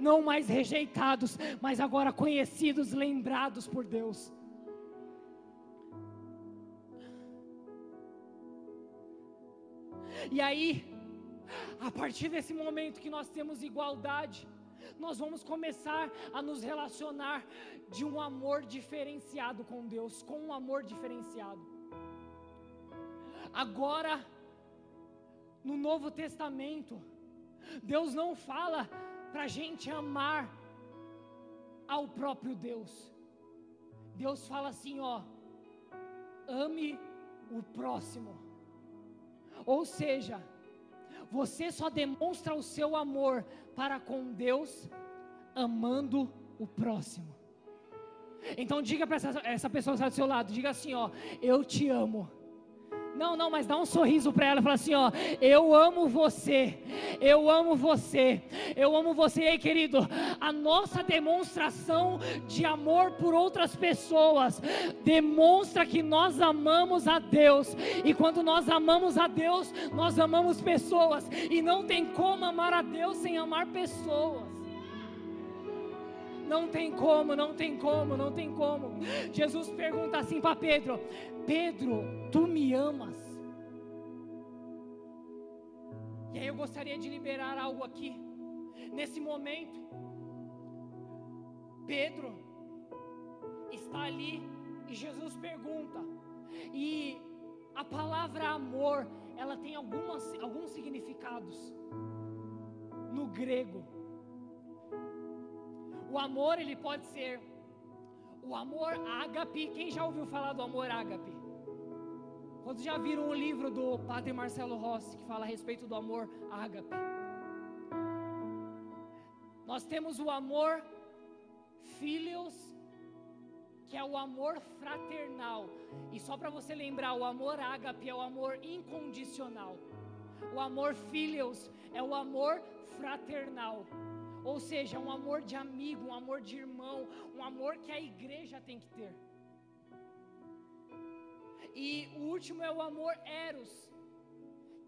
Speaker 1: Não mais rejeitados, mas agora conhecidos, lembrados por Deus. E aí, a partir desse momento que nós temos igualdade, nós vamos começar a nos relacionar de um amor diferenciado com Deus, com um amor diferenciado. Agora, no Novo Testamento, Deus não fala para a gente amar ao próprio Deus. Deus fala assim, ó, ame o próximo. Ou seja, você só demonstra o seu amor para com Deus amando o próximo. Então diga para essa, essa pessoa que está do seu lado, diga assim, ó, eu te amo. Não, não, mas dá um sorriso para ela e fala assim: ó, eu amo você, eu amo você, eu amo você. E aí, querido, a nossa demonstração de amor por outras pessoas demonstra que nós amamos a Deus, e quando nós amamos a Deus, nós amamos pessoas, e não tem como amar a Deus sem amar pessoas. Não tem como, não tem como, não tem como. Jesus pergunta assim para Pedro: Pedro, tu me amas? E aí eu gostaria de liberar algo aqui. Nesse momento, Pedro está ali e Jesus pergunta. E a palavra amor, ela tem algumas, alguns significados no grego. O amor, ele pode ser o amor ágape. Quem já ouviu falar do amor ágape? Quantos já viram o livro do Padre Marcelo Rossi que fala a respeito do amor ágape? Nós temos o amor filios, que é o amor fraternal. E só para você lembrar, o amor ágape é o amor incondicional. O amor filios é o amor fraternal. Ou seja, um amor de amigo, um amor de irmão, um amor que a igreja tem que ter. E o último é o amor eros,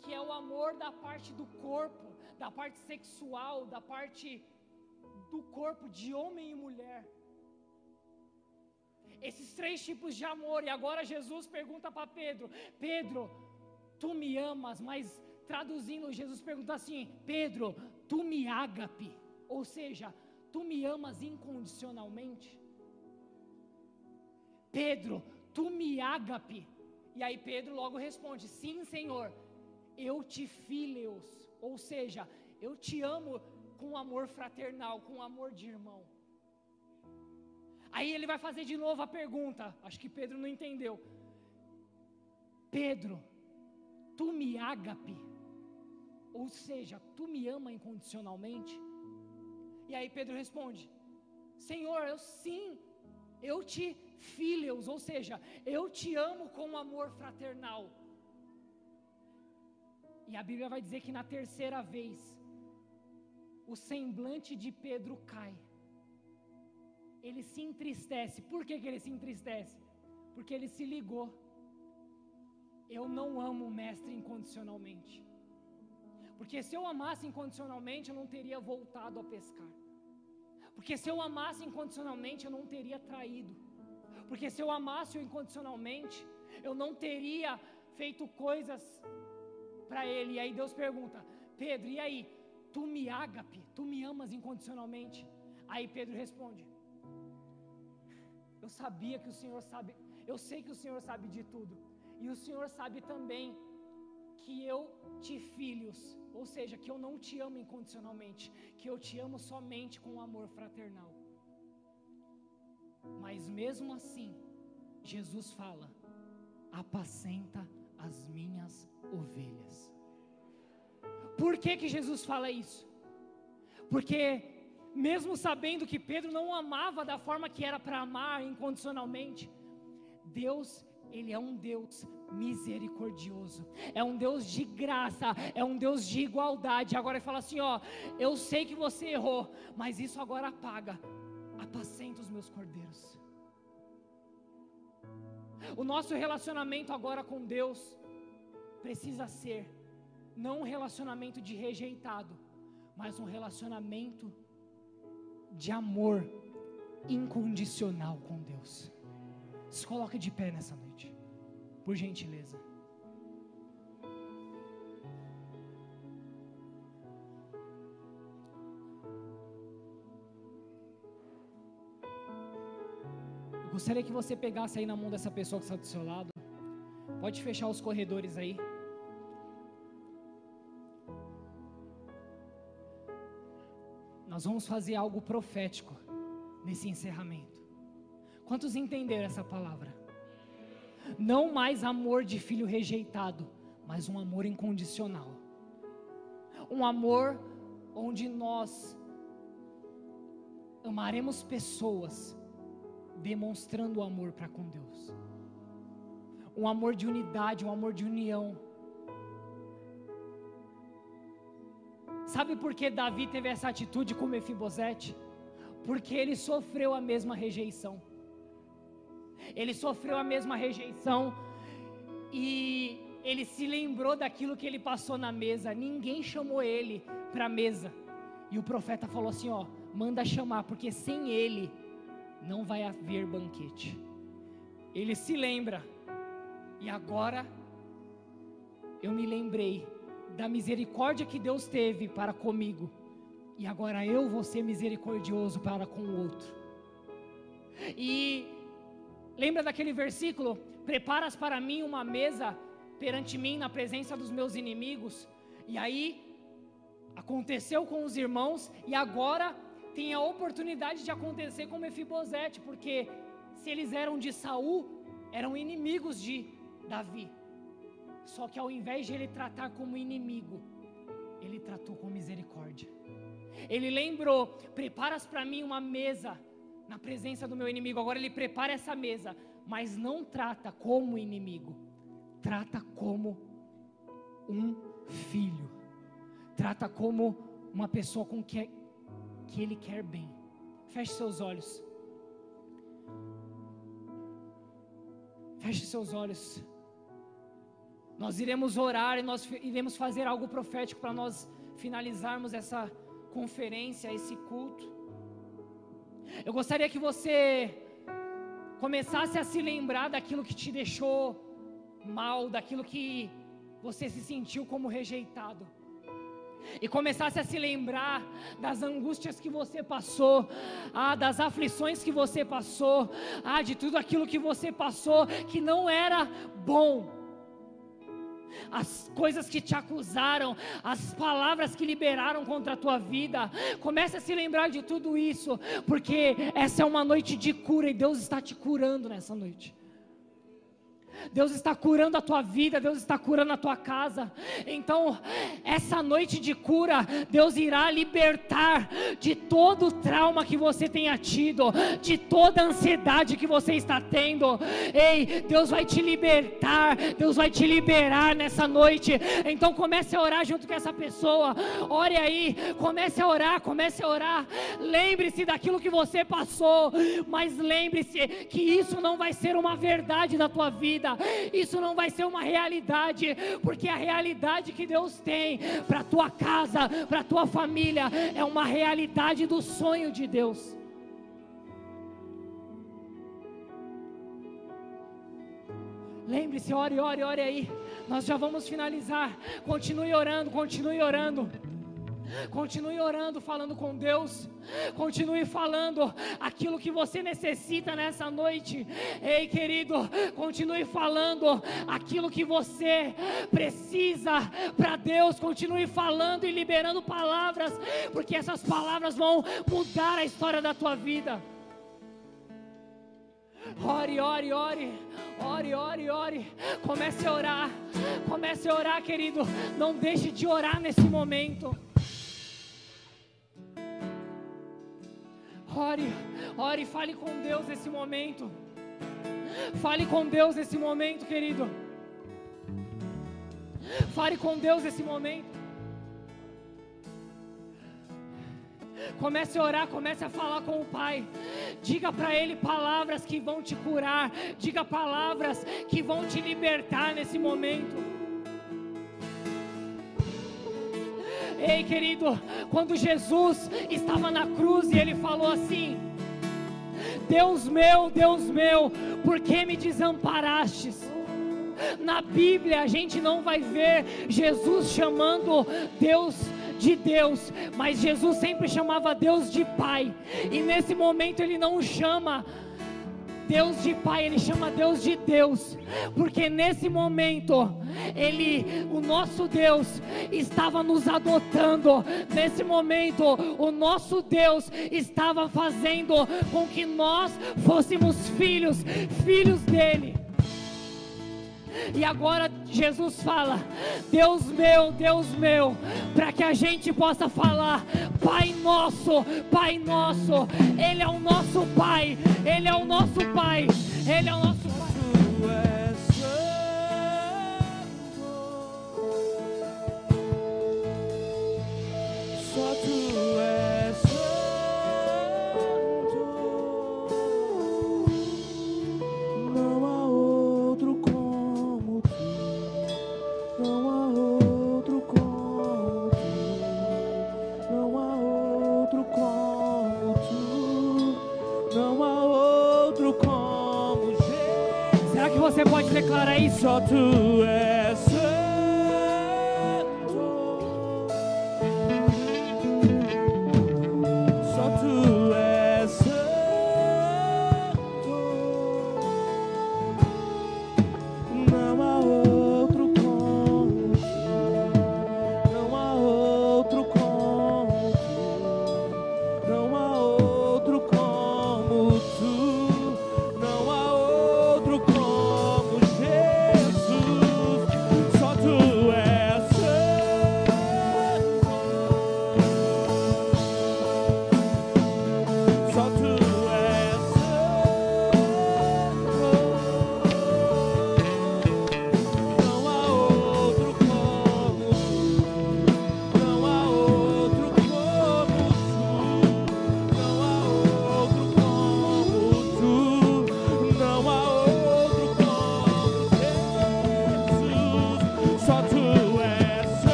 Speaker 1: que é o amor da parte do corpo, da parte sexual, da parte do corpo de homem e mulher. Esses três tipos de amor, e agora Jesus pergunta para Pedro: Pedro, tu me amas, mas traduzindo, Jesus pergunta assim: Pedro, tu me ágape. Ou seja, tu me amas incondicionalmente? Pedro, tu me ágape. E aí Pedro logo responde: Sim, Senhor, eu te filhos, ou seja, eu te amo com amor fraternal, com amor de irmão. Aí ele vai fazer de novo a pergunta, acho que Pedro não entendeu. Pedro, tu me ágape, ou seja, tu me ama incondicionalmente? E aí Pedro responde: Senhor, eu sim, eu te filhos, ou seja, eu te amo com amor fraternal. E a Bíblia vai dizer que na terceira vez, o semblante de Pedro cai. Ele se entristece. Por que, que ele se entristece? Porque ele se ligou. Eu não amo o mestre incondicionalmente. Porque se eu amasse incondicionalmente, eu não teria voltado a pescar. Porque se eu amasse incondicionalmente, eu não teria traído. Porque se eu amasse incondicionalmente, eu não teria feito coisas para ele. E aí Deus pergunta: Pedro, e aí? Tu me? Tu me amas incondicionalmente? Aí Pedro responde: Eu sabia que o Senhor sabe, eu sei que o Senhor sabe de tudo. E o Senhor sabe também que eu te filhos, ou seja, que eu não te amo incondicionalmente, que eu te amo somente com amor fraternal. Mas mesmo assim, Jesus fala: apacenta as minhas ovelhas. Por que que Jesus fala isso? Porque mesmo sabendo que Pedro não amava da forma que era para amar incondicionalmente, Deus ele é um Deus misericordioso, é um Deus de graça, é um Deus de igualdade. Agora ele fala assim: ó, eu sei que você errou, mas isso agora apaga, apacenta os meus cordeiros. O nosso relacionamento agora com Deus precisa ser não um relacionamento de rejeitado, mas um relacionamento de amor incondicional com Deus. Se coloque de pé nessa noite, por gentileza. Eu gostaria que você pegasse aí na mão dessa pessoa que está do seu lado. Pode fechar os corredores aí. Nós vamos fazer algo profético nesse encerramento. Quantos entenderam essa palavra? Não mais amor de filho rejeitado, mas um amor incondicional. Um amor onde nós amaremos pessoas demonstrando o amor para com Deus. Um amor de unidade, um amor de união. Sabe por que Davi teve essa atitude com Mefibosete? Porque ele sofreu a mesma rejeição ele sofreu a mesma rejeição e ele se lembrou daquilo que ele passou na mesa. Ninguém chamou ele para a mesa. E o profeta falou assim: Ó, manda chamar, porque sem ele não vai haver banquete. Ele se lembra, e agora eu me lembrei da misericórdia que Deus teve para comigo, e agora eu vou ser misericordioso para com o outro. E Lembra daquele versículo? Preparas para mim uma mesa perante mim na presença dos meus inimigos. E aí aconteceu com os irmãos e agora tem a oportunidade de acontecer com Mefibosete, porque se eles eram de Saul, eram inimigos de Davi. Só que ao invés de ele tratar como inimigo, ele tratou com misericórdia. Ele lembrou: preparas para mim uma mesa na presença do meu inimigo. Agora ele prepara essa mesa, mas não trata como inimigo, trata como um filho, trata como uma pessoa com que, que ele quer bem. Feche seus olhos. Feche seus olhos. Nós iremos orar e nós iremos fazer algo profético para nós finalizarmos essa conferência, esse culto. Eu gostaria que você começasse a se lembrar daquilo que te deixou mal, daquilo que você se sentiu como rejeitado. e começasse a se lembrar das angústias que você passou, ah, das aflições que você passou, ah, de tudo aquilo que você passou que não era bom. As coisas que te acusaram, as palavras que liberaram contra a tua vida, comece a se lembrar de tudo isso, porque essa é uma noite de cura e Deus está te curando nessa noite. Deus está curando a tua vida, Deus está curando a tua casa. Então, essa noite de cura, Deus irá libertar de todo o trauma que você tenha tido, de toda a ansiedade que você está tendo. Ei, Deus vai te libertar, Deus vai te liberar nessa noite. Então, comece a orar junto com essa pessoa. Ore aí, comece a orar, comece a orar. Lembre-se daquilo que você passou, mas lembre-se que isso não vai ser uma verdade da tua vida isso não vai ser uma realidade, porque a realidade que Deus tem para tua casa, para tua família, é uma realidade do sonho de Deus. Lembre-se, ore, ore, ore aí. Nós já vamos finalizar. Continue orando, continue orando. Continue orando, falando com Deus. Continue falando aquilo que você necessita nessa noite. Ei, querido, continue falando aquilo que você precisa para Deus. Continue falando e liberando palavras, porque essas palavras vão mudar a história da tua vida. Ore, ore, ore, ore, ore, ore. Comece a orar, comece a orar, querido. Não deixe de orar nesse momento. Ore, ore, fale com Deus nesse momento. Fale com Deus nesse momento, querido. Fale com Deus nesse momento. Comece a orar, comece a falar com o Pai. Diga para Ele palavras que vão te curar. Diga palavras que vão te libertar nesse momento. Ei, querido, quando Jesus estava na cruz e ele falou assim: Deus meu, Deus meu, por que me desamparastes? Na Bíblia a gente não vai ver Jesus chamando Deus de Deus, mas Jesus sempre chamava Deus de Pai, e nesse momento ele não chama Deus de Pai, ele chama Deus de Deus, porque nesse momento ele, o nosso Deus estava nos adotando. Nesse momento, o nosso Deus estava fazendo com que nós fôssemos filhos, filhos dele. E agora Jesus fala: Deus meu, Deus meu, para que a gente possa falar: Pai nosso, Pai nosso, Ele é o nosso Pai, Ele é o nosso Pai, Ele é o nosso você pode declarar isso?
Speaker 2: Só tu és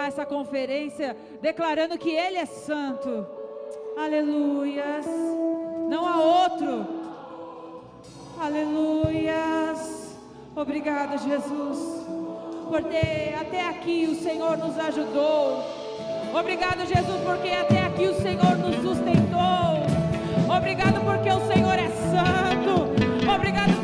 Speaker 3: encerrar essa conferência declarando que Ele é santo. Aleluias. Não há outro. Aleluias. Obrigada, Jesus. Porque até aqui o Senhor nos ajudou. Obrigado, Jesus, porque até aqui o Senhor nos sustentou. Obrigado porque o Senhor é santo. Obrigado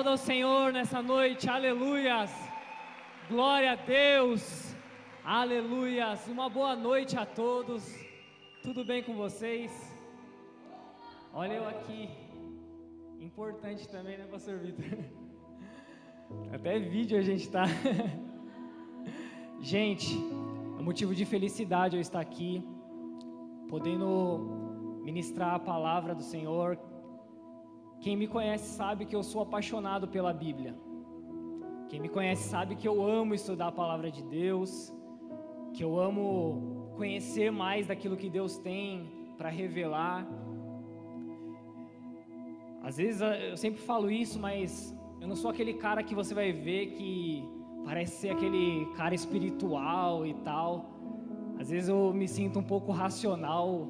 Speaker 1: Aplauda o Senhor nessa noite. Aleluias. Glória a Deus. Aleluias. Uma boa noite a todos. Tudo bem com vocês? Olha eu aqui. Importante também, né, pastor Vitor? (laughs) Até vídeo a gente tá. (laughs) Gente, é motivo de felicidade eu estar aqui podendo ministrar a palavra do Senhor. Quem me conhece sabe que eu sou apaixonado pela Bíblia. Quem me conhece sabe que eu amo estudar a palavra de Deus, que eu amo conhecer mais daquilo que Deus tem para revelar. Às vezes eu sempre falo isso, mas eu não sou aquele cara que você vai ver que parece ser aquele cara espiritual e tal. Às vezes eu me sinto um pouco racional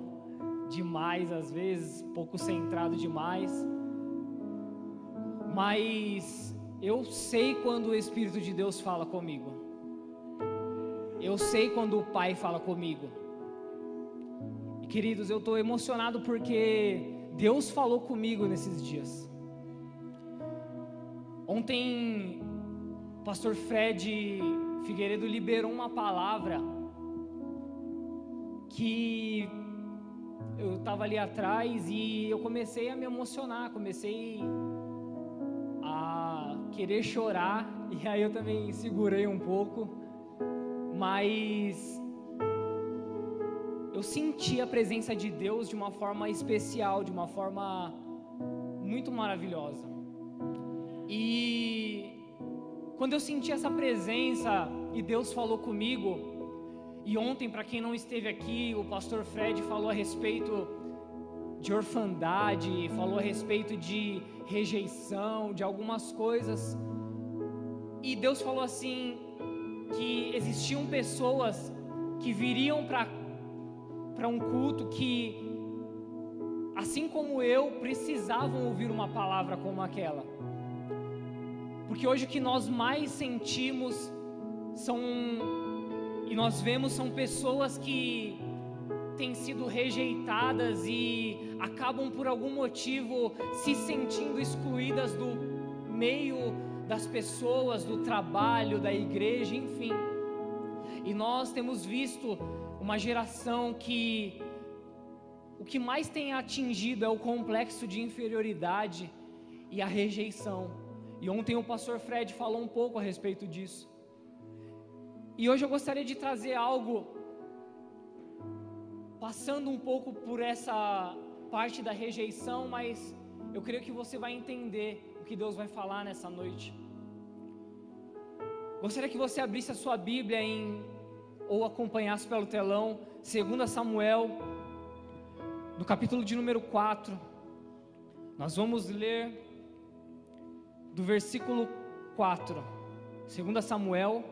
Speaker 1: demais, às vezes, pouco centrado demais. Mas eu sei quando o Espírito de Deus fala comigo. Eu sei quando o Pai fala comigo. E queridos, eu estou emocionado porque Deus falou comigo nesses dias. Ontem, o pastor Fred Figueiredo liberou uma palavra que eu estava ali atrás e eu comecei a me emocionar, comecei a querer chorar e aí eu também segurei um pouco, mas eu senti a presença de Deus de uma forma especial, de uma forma muito maravilhosa. E quando eu senti essa presença e Deus falou comigo, e ontem, para quem não esteve aqui, o pastor Fred falou a respeito de orfandade, falou a respeito de rejeição, de algumas coisas. E Deus falou assim que existiam pessoas que viriam para para um culto que assim como eu precisavam ouvir uma palavra como aquela. Porque hoje o que nós mais sentimos são e nós vemos são pessoas que têm sido rejeitadas e acabam por algum motivo se sentindo excluídas do meio das pessoas, do trabalho, da igreja, enfim. E nós temos visto uma geração que o que mais tem atingido é o complexo de inferioridade e a rejeição. E ontem o pastor Fred falou um pouco a respeito disso. E hoje eu gostaria de trazer algo passando um pouco por essa parte da rejeição, mas eu creio que você vai entender o que Deus vai falar nessa noite. Gostaria que você abrisse a sua Bíblia em ou acompanhasse pelo telão, 2 Samuel, no capítulo de número 4. Nós vamos ler do versículo 4. 2 Samuel,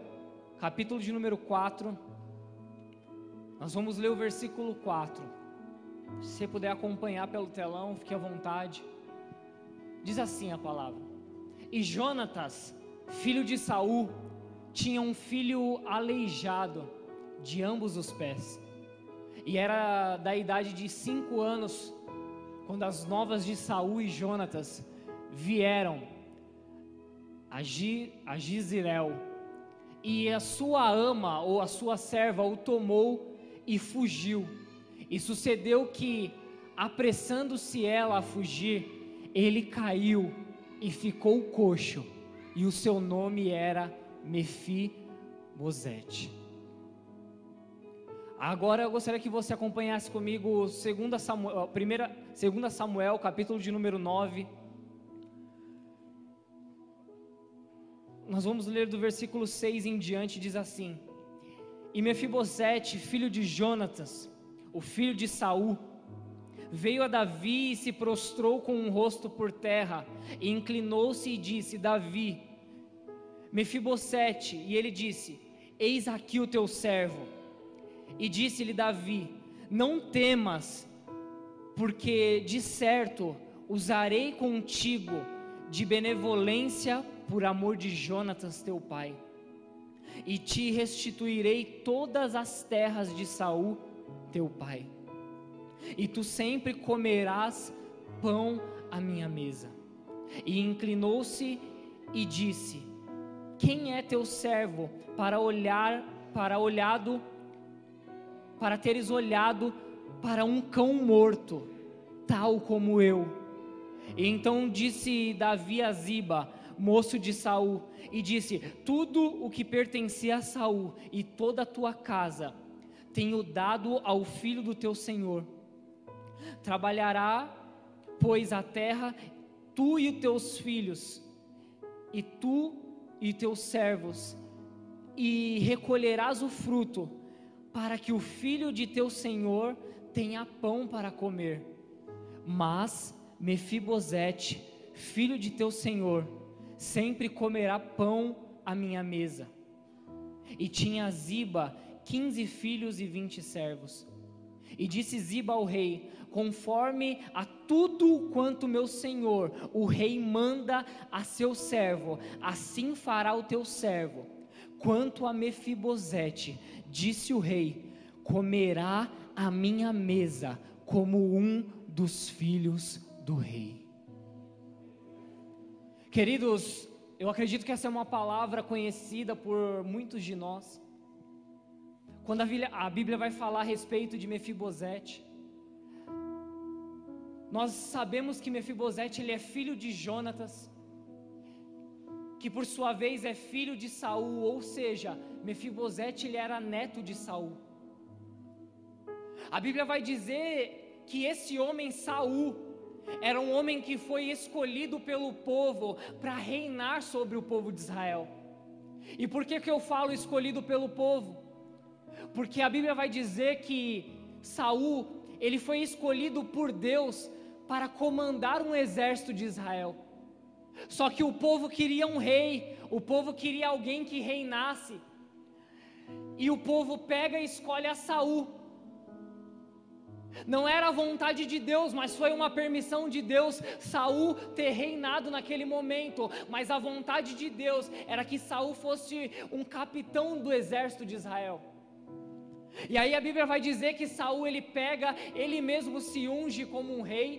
Speaker 1: capítulo de número 4. Nós vamos ler o versículo 4. Se você puder acompanhar pelo telão, fique à vontade. Diz assim a palavra: E Jonatas, filho de Saul, tinha um filho aleijado de ambos os pés. E era da idade de cinco anos quando as novas de Saul e Jonatas vieram a, Gi, a Gizirel. E a sua ama ou a sua serva o tomou e fugiu. E sucedeu que, apressando-se ela a fugir, ele caiu e ficou coxo, e o seu nome era Mefibosete. Agora eu gostaria que você acompanhasse comigo 2 Samuel, primeira, 2 Samuel, capítulo de número 9. Nós vamos ler do versículo 6 em diante, diz assim: E Mefibosete, filho de Jonatas, o filho de Saul, veio a Davi e se prostrou com o um rosto por terra, e inclinou-se e disse: Davi, Mefibosete, e ele disse: Eis aqui o teu servo. E disse-lhe Davi: Não temas, porque de certo usarei contigo de benevolência por amor de Jonatas teu pai. E te restituirei todas as terras de Saul teu pai. E tu sempre comerás pão à minha mesa. E inclinou-se e disse: Quem é teu servo para olhar para olhado para teres olhado para um cão morto, tal como eu. E então disse Davi a Ziba, moço de Saul, e disse: Tudo o que pertencia a Saul e toda a tua casa tenho dado ao filho do teu senhor. Trabalhará, pois, a terra, tu e os teus filhos, e tu e teus servos, e recolherás o fruto para que o filho de teu senhor tenha pão para comer. Mas Mefibosete, filho de teu senhor, sempre comerá pão à minha mesa. E tinha Ziba quinze filhos e vinte servos. E disse Ziba ao rei: Conforme a tudo quanto meu senhor, o rei, manda a seu servo, assim fará o teu servo. Quanto a Mefibosete, disse o rei: comerá a minha mesa como um dos filhos do rei. Queridos, eu acredito que essa é uma palavra conhecida por muitos de nós. Quando a Bíblia, vai falar a respeito de Mefibosete, nós sabemos que Mefibosete ele é filho de Jonatas, que por sua vez é filho de Saul, ou seja, Mefibosete ele era neto de Saul. A Bíblia vai dizer que esse homem Saul era um homem que foi escolhido pelo povo para reinar sobre o povo de Israel. E por que que eu falo escolhido pelo povo? Porque a Bíblia vai dizer que Saul, ele foi escolhido por Deus para comandar um exército de Israel. Só que o povo queria um rei, o povo queria alguém que reinasse. E o povo pega e escolhe a Saul. Não era a vontade de Deus, mas foi uma permissão de Deus Saul ter reinado naquele momento. Mas a vontade de Deus era que Saul fosse um capitão do exército de Israel. E aí a Bíblia vai dizer que Saul ele pega, ele mesmo se unge como um rei,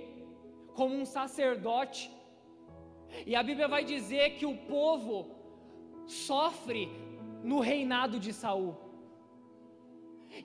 Speaker 1: como um sacerdote. E a Bíblia vai dizer que o povo sofre no reinado de Saul.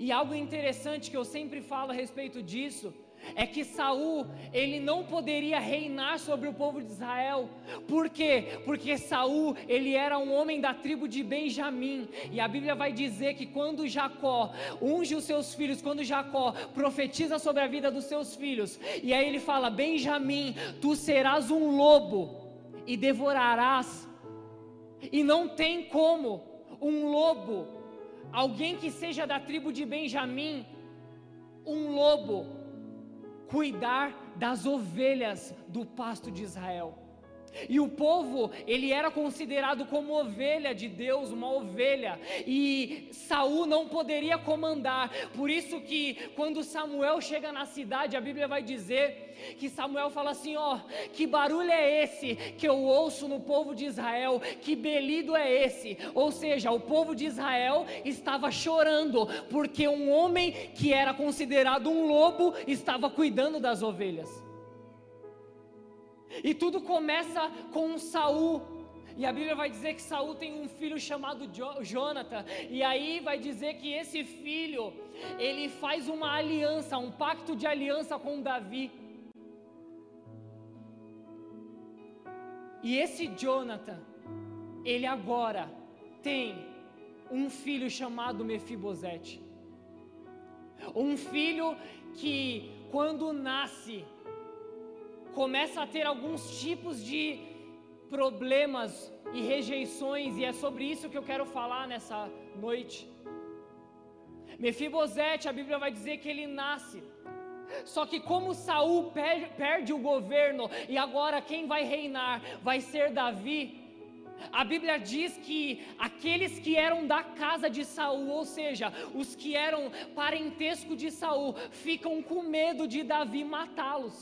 Speaker 1: E algo interessante que eu sempre falo a respeito disso é que Saul, ele não poderia reinar sobre o povo de Israel. Por quê? Porque Saul, ele era um homem da tribo de Benjamim, e a Bíblia vai dizer que quando Jacó unge os seus filhos, quando Jacó profetiza sobre a vida dos seus filhos, e aí ele fala: "Benjamim, tu serás um lobo e devorarás". E não tem como um lobo, alguém que seja da tribo de Benjamim, um lobo cuidar das ovelhas do pasto de Israel. E o povo, ele era considerado como ovelha de Deus, uma ovelha, e Saul não poderia comandar. Por isso que quando Samuel chega na cidade, a Bíblia vai dizer que Samuel fala assim: "Ó, que barulho é esse que eu ouço no povo de Israel? Que belido é esse?" Ou seja, o povo de Israel estava chorando porque um homem que era considerado um lobo estava cuidando das ovelhas. E tudo começa com Saul. E a Bíblia vai dizer que Saul tem um filho chamado jo Jonathan. E aí vai dizer que esse filho, ele faz uma aliança, um pacto de aliança com Davi. E esse Jonathan, ele agora tem um filho chamado Mefibosete. Um filho que quando nasce, começa a ter alguns tipos de problemas e rejeições, e é sobre isso que eu quero falar nessa noite. Mefibosete, a Bíblia vai dizer que ele nasce. Só que como Saul perde, o governo e agora quem vai reinar vai ser Davi. A Bíblia diz que aqueles que eram da casa de Saul, ou seja, os que eram parentesco de Saul, ficam com medo de Davi matá-los.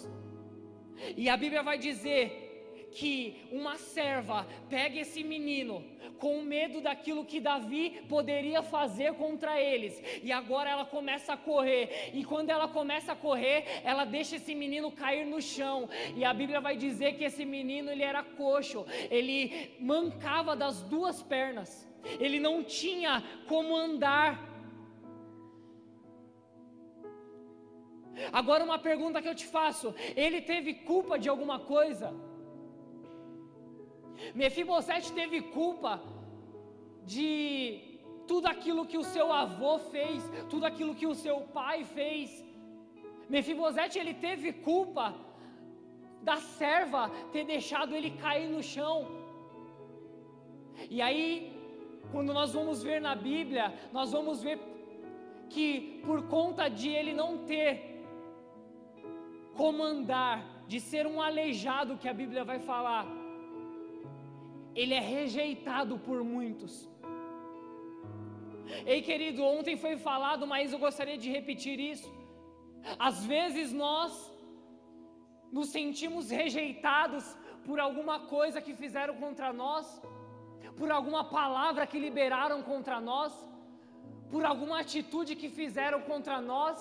Speaker 1: E a Bíblia vai dizer que uma serva pega esse menino com medo daquilo que Davi poderia fazer contra eles, e agora ela começa a correr, e quando ela começa a correr, ela deixa esse menino cair no chão, e a Bíblia vai dizer que esse menino ele era coxo, ele mancava das duas pernas, ele não tinha como andar. Agora, uma pergunta que eu te faço: ele teve culpa de alguma coisa? Mefibosete teve culpa de tudo aquilo que o seu avô fez, tudo aquilo que o seu pai fez. Mefibosete ele teve culpa da serva ter deixado ele cair no chão. E aí, quando nós vamos ver na Bíblia, nós vamos ver que por conta de ele não ter comandar, de ser um aleijado que a Bíblia vai falar, ele é rejeitado por muitos. Ei, querido, ontem foi falado, mas eu gostaria de repetir isso. Às vezes nós nos sentimos rejeitados por alguma coisa que fizeram contra nós, por alguma palavra que liberaram contra nós, por alguma atitude que fizeram contra nós.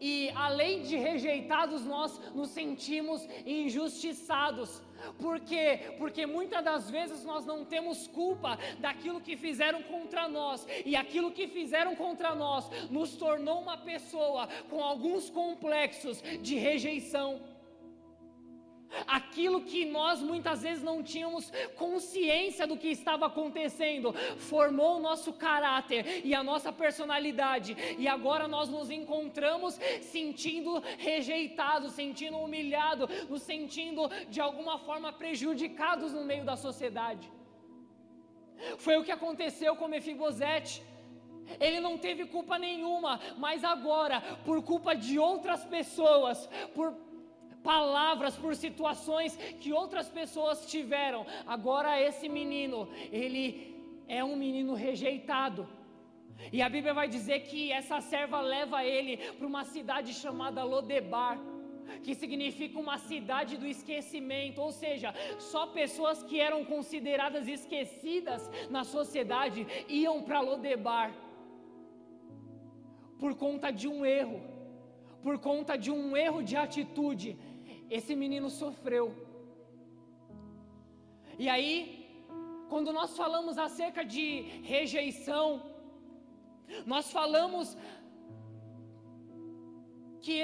Speaker 1: E além de rejeitados, nós nos sentimos injustiçados. Por quê? Porque muitas das vezes nós não temos culpa daquilo que fizeram contra nós, e aquilo que fizeram contra nós nos tornou uma pessoa com alguns complexos de rejeição. Aquilo que nós muitas vezes não tínhamos consciência do que estava acontecendo, formou o nosso caráter e a nossa personalidade, e agora nós nos encontramos sentindo rejeitados, sentindo humilhados, nos sentindo de alguma forma prejudicados no meio da sociedade. Foi o que aconteceu com Mefibosete. Ele não teve culpa nenhuma, mas agora, por culpa de outras pessoas, por palavras, por situações que outras pessoas tiveram. Agora esse menino, ele é um menino rejeitado. E a Bíblia vai dizer que essa serva leva ele para uma cidade chamada Lodebar, que significa uma cidade do esquecimento, ou seja, só pessoas que eram consideradas esquecidas na sociedade iam para Lodebar por conta de um erro, por conta de um erro de atitude esse menino sofreu. E aí, quando nós falamos acerca de rejeição, nós falamos que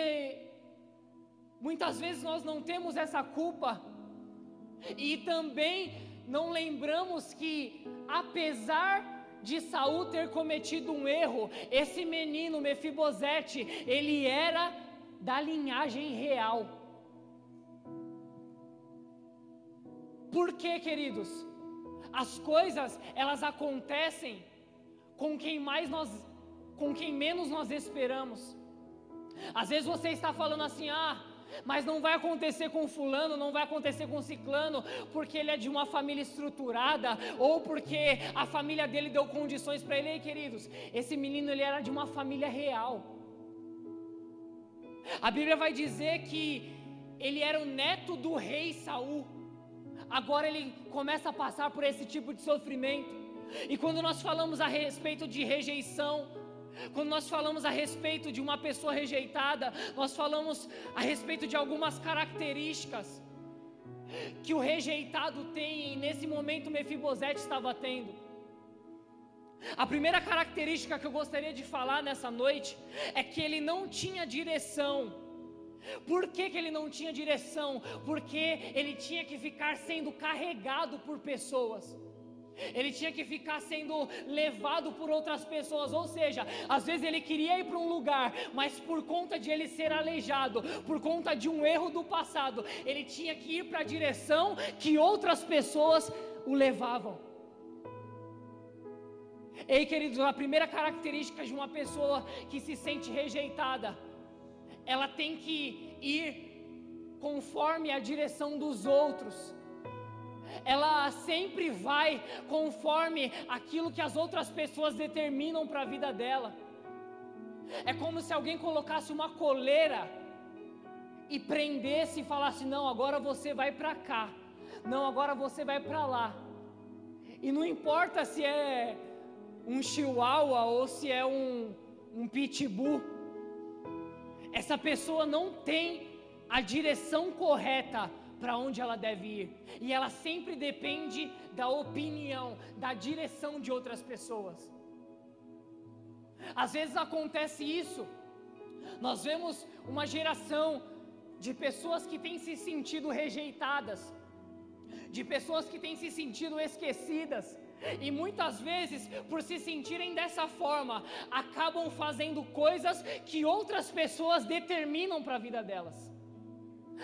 Speaker 1: muitas vezes nós não temos essa culpa e também não lembramos que apesar de Saul ter cometido um erro, esse menino Mefibosete, ele era da linhagem real. Por quê, queridos? As coisas, elas acontecem com quem mais nós com quem menos nós esperamos. Às vezes você está falando assim: "Ah, mas não vai acontecer com fulano, não vai acontecer com ciclano, porque ele é de uma família estruturada, ou porque a família dele deu condições para ele, Ei, queridos. Esse menino ele era de uma família real. A Bíblia vai dizer que ele era o neto do rei Saul. Agora ele começa a passar por esse tipo de sofrimento. E quando nós falamos a respeito de rejeição, quando nós falamos a respeito de uma pessoa rejeitada, nós falamos a respeito de algumas características que o rejeitado tem, e nesse momento Mefibosete estava tendo. A primeira característica que eu gostaria de falar nessa noite é que ele não tinha direção. Por que, que ele não tinha direção? Porque ele tinha que ficar sendo carregado por pessoas. Ele tinha que ficar sendo levado por outras pessoas, ou seja, às vezes ele queria ir para um lugar, mas por conta de ele ser aleijado, por conta de um erro do passado, ele tinha que ir para a direção que outras pessoas o levavam. Ei, queridos, a primeira característica de uma pessoa que se sente rejeitada, ela tem que ir conforme a direção dos outros ela sempre vai conforme aquilo que as outras pessoas determinam para a vida dela. É como se alguém colocasse uma coleira e prendesse e falasse: não, agora você vai para cá, não, agora você vai para lá. E não importa se é um chihuahua ou se é um, um pitbull, essa pessoa não tem a direção correta para onde ela deve ir. E ela sempre depende da opinião, da direção de outras pessoas. Às vezes acontece isso. Nós vemos uma geração de pessoas que têm se sentido rejeitadas, de pessoas que têm se sentido esquecidas, e muitas vezes, por se sentirem dessa forma, acabam fazendo coisas que outras pessoas determinam para a vida delas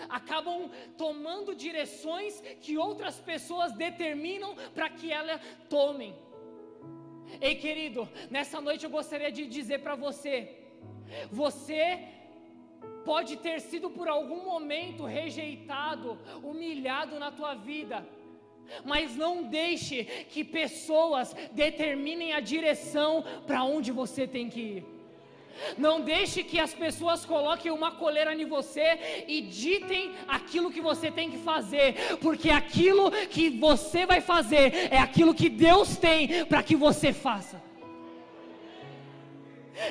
Speaker 1: acabam tomando direções que outras pessoas determinam para que elas tomem. Ei, querido, nessa noite eu gostaria de dizer para você: você pode ter sido por algum momento rejeitado, humilhado na tua vida. Mas não deixe que pessoas determinem a direção para onde você tem que ir. Não deixe que as pessoas coloquem uma coleira em você e ditem aquilo que você tem que fazer, porque aquilo que você vai fazer é aquilo que Deus tem para que você faça.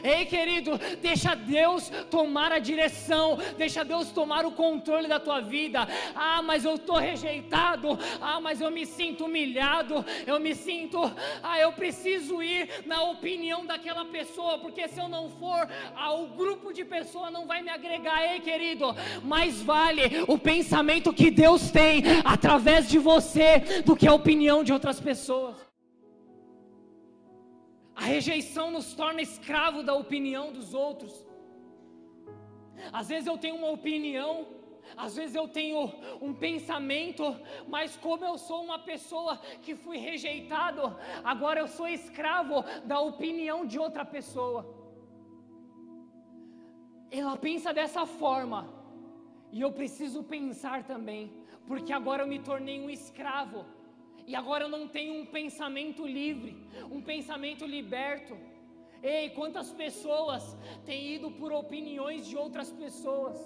Speaker 1: Ei, querido, deixa Deus tomar a direção, deixa Deus tomar o controle da tua vida. Ah, mas eu estou rejeitado. Ah, mas eu me sinto humilhado. Eu me sinto, ah, eu preciso ir na opinião daquela pessoa, porque se eu não for, ah, o grupo de pessoas não vai me agregar. Ei, querido, mais vale o pensamento que Deus tem através de você do que a opinião de outras pessoas. A rejeição nos torna escravo da opinião dos outros. Às vezes eu tenho uma opinião, às vezes eu tenho um pensamento, mas como eu sou uma pessoa que fui rejeitado, agora eu sou escravo da opinião de outra pessoa. Ela pensa dessa forma, e eu preciso pensar também, porque agora eu me tornei um escravo e agora eu não tenho um pensamento livre, um pensamento liberto. Ei, quantas pessoas têm ido por opiniões de outras pessoas?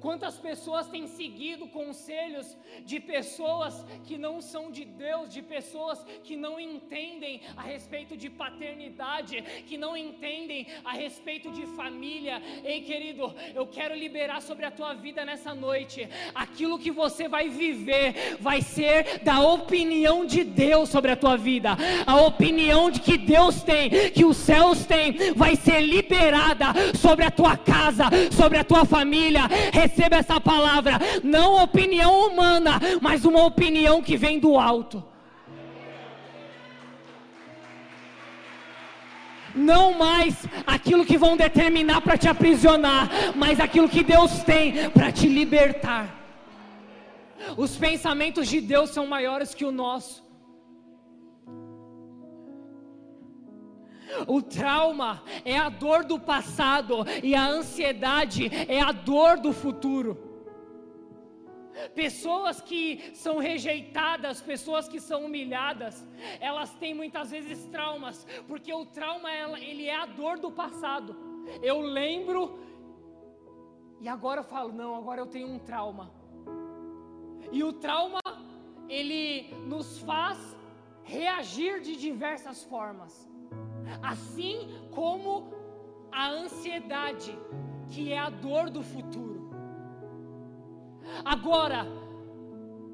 Speaker 1: Quantas pessoas têm seguido conselhos de pessoas que não são de Deus, de pessoas que não entendem a respeito de paternidade, que não entendem a respeito de família. Ei, querido, eu quero liberar sobre a tua vida nessa noite. Aquilo que você vai viver vai ser da opinião de Deus sobre a tua vida. A opinião de que Deus tem, que os céus têm, vai ser liberada sobre a tua casa, sobre a tua família receba essa palavra, não opinião humana, mas uma opinião que vem do alto. Não mais aquilo que vão determinar para te aprisionar, mas aquilo que Deus tem para te libertar. Os pensamentos de Deus são maiores que o nosso. O trauma é a dor do passado e a ansiedade é a dor do futuro. Pessoas que são rejeitadas, pessoas que são humilhadas, elas têm muitas vezes traumas, porque o trauma ele é a dor do passado. Eu lembro e agora eu falo, não, agora eu tenho um trauma. E o trauma ele nos faz reagir de diversas formas assim como a ansiedade, que é a dor do futuro. Agora,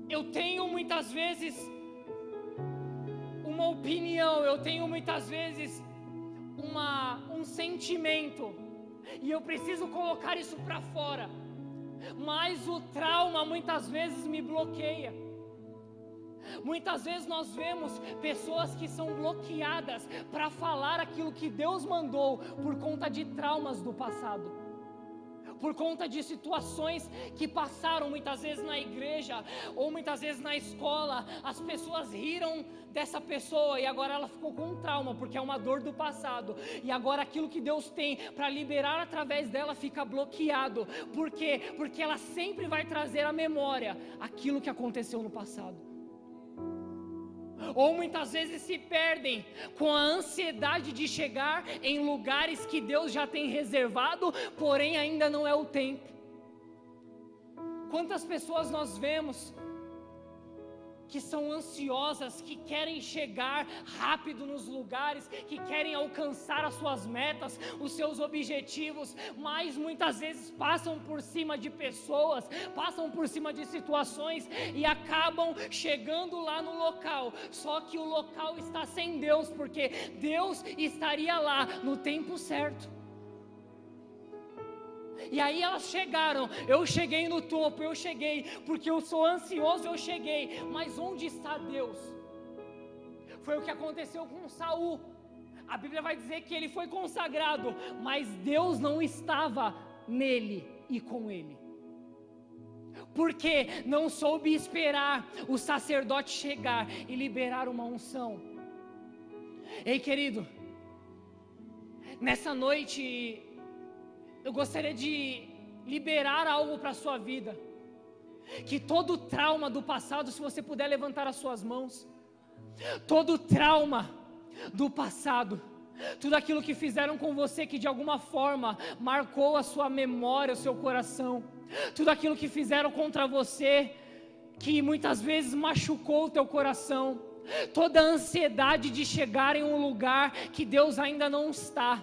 Speaker 1: eu tenho muitas vezes uma opinião, eu tenho muitas vezes uma, um sentimento, e eu preciso colocar isso para fora, mas o trauma muitas vezes me bloqueia. Muitas vezes nós vemos pessoas que são bloqueadas para falar aquilo que Deus mandou por conta de traumas do passado. Por conta de situações que passaram muitas vezes na igreja ou muitas vezes na escola, as pessoas riram dessa pessoa e agora ela ficou com um trauma, porque é uma dor do passado. E agora aquilo que Deus tem para liberar através dela fica bloqueado. Por quê? Porque ela sempre vai trazer à memória aquilo que aconteceu no passado ou muitas vezes se perdem com a ansiedade de chegar em lugares que Deus já tem reservado, porém ainda não é o tempo. Quantas pessoas nós vemos que são ansiosas, que querem chegar rápido nos lugares, que querem alcançar as suas metas, os seus objetivos, mas muitas vezes passam por cima de pessoas, passam por cima de situações e acabam chegando lá no local. Só que o local está sem Deus, porque Deus estaria lá no tempo certo. E aí elas chegaram. Eu cheguei no topo, eu cheguei, porque eu sou ansioso, eu cheguei. Mas onde está Deus? Foi o que aconteceu com Saul. A Bíblia vai dizer que ele foi consagrado, mas Deus não estava nele e com ele. Porque não soube esperar o sacerdote chegar e liberar uma unção. Ei, querido, nessa noite eu gostaria de liberar algo para a sua vida. Que todo trauma do passado, se você puder levantar as suas mãos, todo trauma do passado, tudo aquilo que fizeram com você que de alguma forma marcou a sua memória, o seu coração, tudo aquilo que fizeram contra você que muitas vezes machucou o teu coração, toda a ansiedade de chegar em um lugar que Deus ainda não está,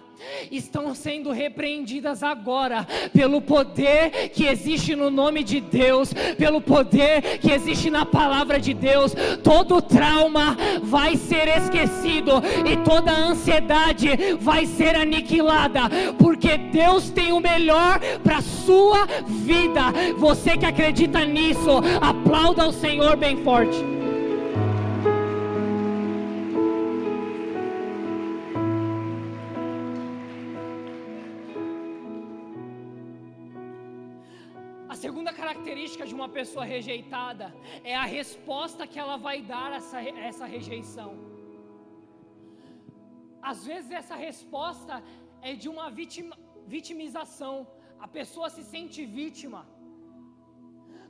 Speaker 1: estão sendo repreendidas agora, pelo poder que existe no nome de Deus, pelo poder que existe na palavra de Deus. Todo trauma vai ser esquecido e toda ansiedade vai ser aniquilada, porque Deus tem o melhor para sua vida. Você que acredita nisso, aplauda o Senhor bem forte. De uma pessoa rejeitada é a resposta que ela vai dar a essa, essa rejeição. Às vezes essa resposta é de uma vitima, vitimização. A pessoa se sente vítima.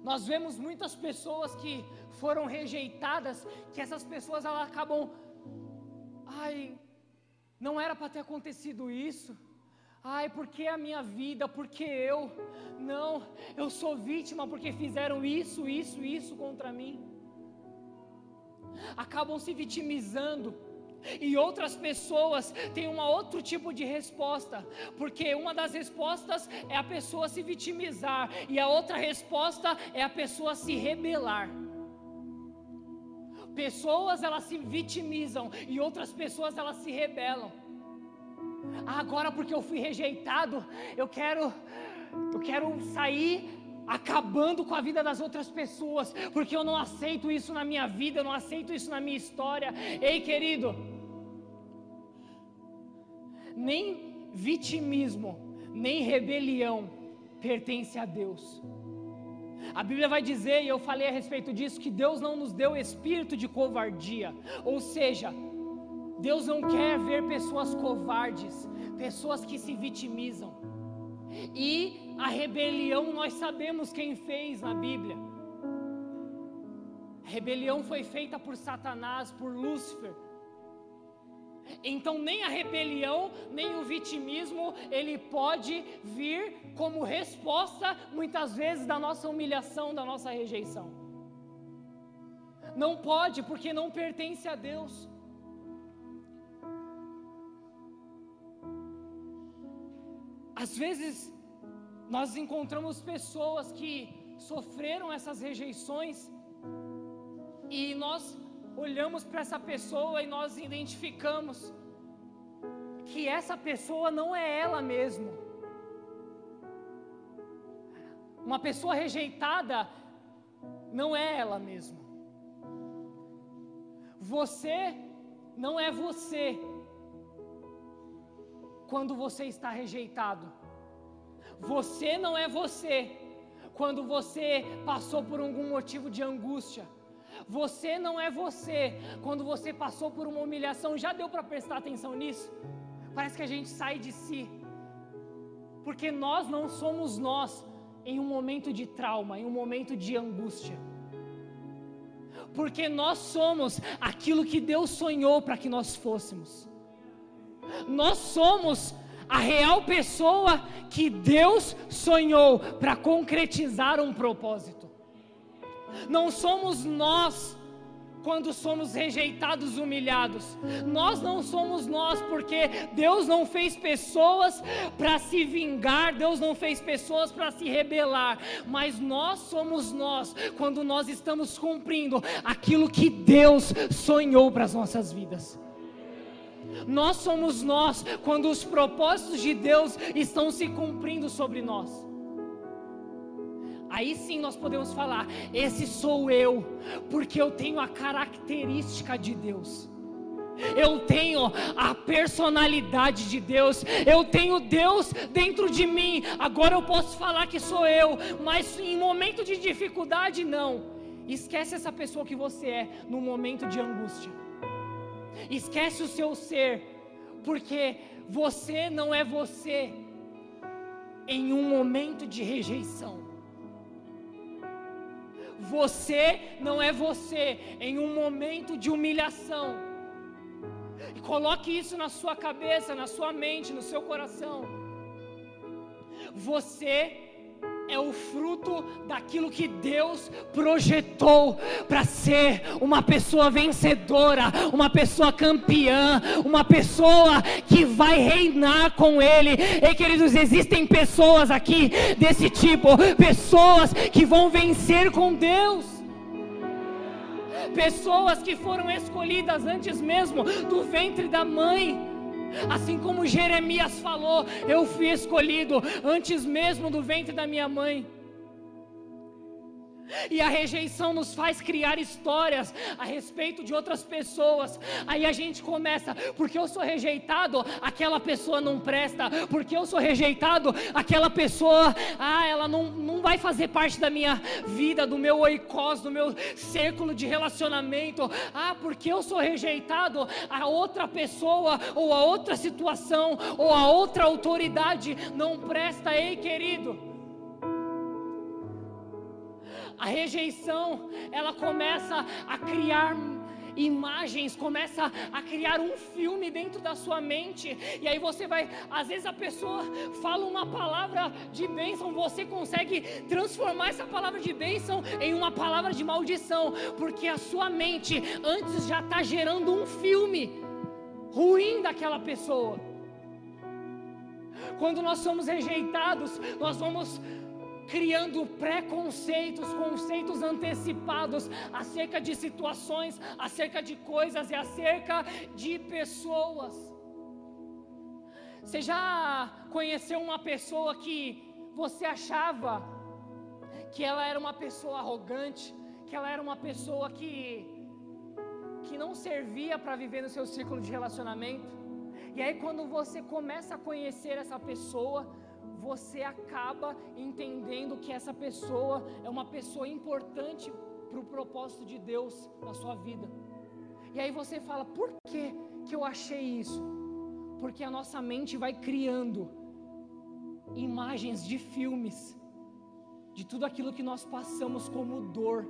Speaker 1: Nós vemos muitas pessoas que foram rejeitadas, que essas pessoas elas acabam, ai, não era para ter acontecido isso. Ai, por que a minha vida? Por que eu? Não, eu sou vítima porque fizeram isso, isso, isso contra mim. Acabam se vitimizando. E outras pessoas têm um outro tipo de resposta, porque uma das respostas é a pessoa se vitimizar, e a outra resposta é a pessoa se rebelar. Pessoas elas se vitimizam e outras pessoas elas se rebelam. Agora porque eu fui rejeitado, eu quero eu quero sair acabando com a vida das outras pessoas, porque eu não aceito isso na minha vida, eu não aceito isso na minha história. Ei, querido, nem vitimismo, nem rebelião pertence a Deus. A Bíblia vai dizer, e eu falei a respeito disso, que Deus não nos deu espírito de covardia, ou seja, Deus não quer ver pessoas covardes, pessoas que se vitimizam. E a rebelião nós sabemos quem fez na Bíblia. A rebelião foi feita por Satanás, por Lúcifer. Então nem a rebelião, nem o vitimismo, ele pode vir como resposta muitas vezes da nossa humilhação, da nossa rejeição. Não pode, porque não pertence a Deus. Às vezes nós encontramos pessoas que sofreram essas rejeições e nós olhamos para essa pessoa e nós identificamos que essa pessoa não é ela mesma. Uma pessoa rejeitada não é ela mesma. Você não é você quando você está rejeitado. Você não é você quando você passou por algum motivo de angústia. Você não é você quando você passou por uma humilhação. Já deu para prestar atenção nisso? Parece que a gente sai de si. Porque nós não somos nós em um momento de trauma, em um momento de angústia. Porque nós somos aquilo que Deus sonhou para que nós fôssemos. Nós somos a real pessoa que Deus sonhou para concretizar um propósito. Não somos nós quando somos rejeitados, humilhados. Nós não somos nós, porque Deus não fez pessoas para se vingar, Deus não fez pessoas para se rebelar, mas nós somos nós quando nós estamos cumprindo aquilo que Deus sonhou para as nossas vidas. Nós somos nós quando os propósitos de Deus estão se cumprindo sobre nós. Aí sim nós podemos falar: esse sou eu, porque eu tenho a característica de Deus. Eu tenho a personalidade de Deus, eu tenho Deus dentro de mim. Agora eu posso falar que sou eu, mas em momento de dificuldade, não. Esquece essa pessoa que você é no momento de angústia. Esquece o seu ser, porque você não é você em um momento de rejeição. Você não é você em um momento de humilhação. E coloque isso na sua cabeça, na sua mente, no seu coração. Você é o fruto daquilo que Deus projetou para ser uma pessoa vencedora, uma pessoa campeã, uma pessoa que vai reinar com Ele. E queridos, existem pessoas aqui desse tipo, pessoas que vão vencer com Deus. Pessoas que foram escolhidas antes mesmo do ventre da mãe Assim como Jeremias falou, eu fui escolhido antes mesmo do ventre da minha mãe. E a rejeição nos faz criar histórias a respeito de outras pessoas. Aí a gente começa, porque eu sou rejeitado, aquela pessoa não presta. Porque eu sou rejeitado, aquela pessoa, ah, ela não, não vai fazer parte da minha vida, do meu oicós, do meu círculo de relacionamento. Ah, porque eu sou rejeitado, a outra pessoa, ou a outra situação, ou a outra autoridade não presta. Ei, querido. A rejeição, ela começa a criar imagens, começa a criar um filme dentro da sua mente. E aí você vai, às vezes a pessoa fala uma palavra de bênção, você consegue transformar essa palavra de bênção em uma palavra de maldição, porque a sua mente antes já está gerando um filme ruim daquela pessoa. Quando nós somos rejeitados, nós vamos criando preconceitos, conceitos antecipados acerca de situações, acerca de coisas e acerca de pessoas. Você já conheceu uma pessoa que você achava que ela era uma pessoa arrogante, que ela era uma pessoa que que não servia para viver no seu círculo de relacionamento? E aí quando você começa a conhecer essa pessoa, você acaba entendendo que essa pessoa é uma pessoa importante para o propósito de Deus na sua vida. E aí você fala, por que, que eu achei isso? Porque a nossa mente vai criando imagens de filmes, de tudo aquilo que nós passamos como dor,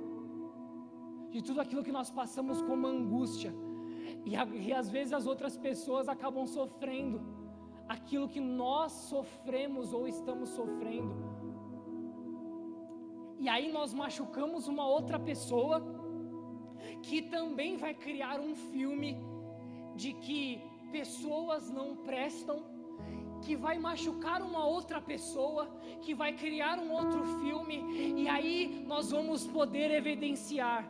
Speaker 1: de tudo aquilo que nós passamos como angústia, e, e às vezes as outras pessoas acabam sofrendo aquilo que nós sofremos ou estamos sofrendo. E aí nós machucamos uma outra pessoa que também vai criar um filme de que pessoas não prestam, que vai machucar uma outra pessoa, que vai criar um outro filme, e aí nós vamos poder evidenciar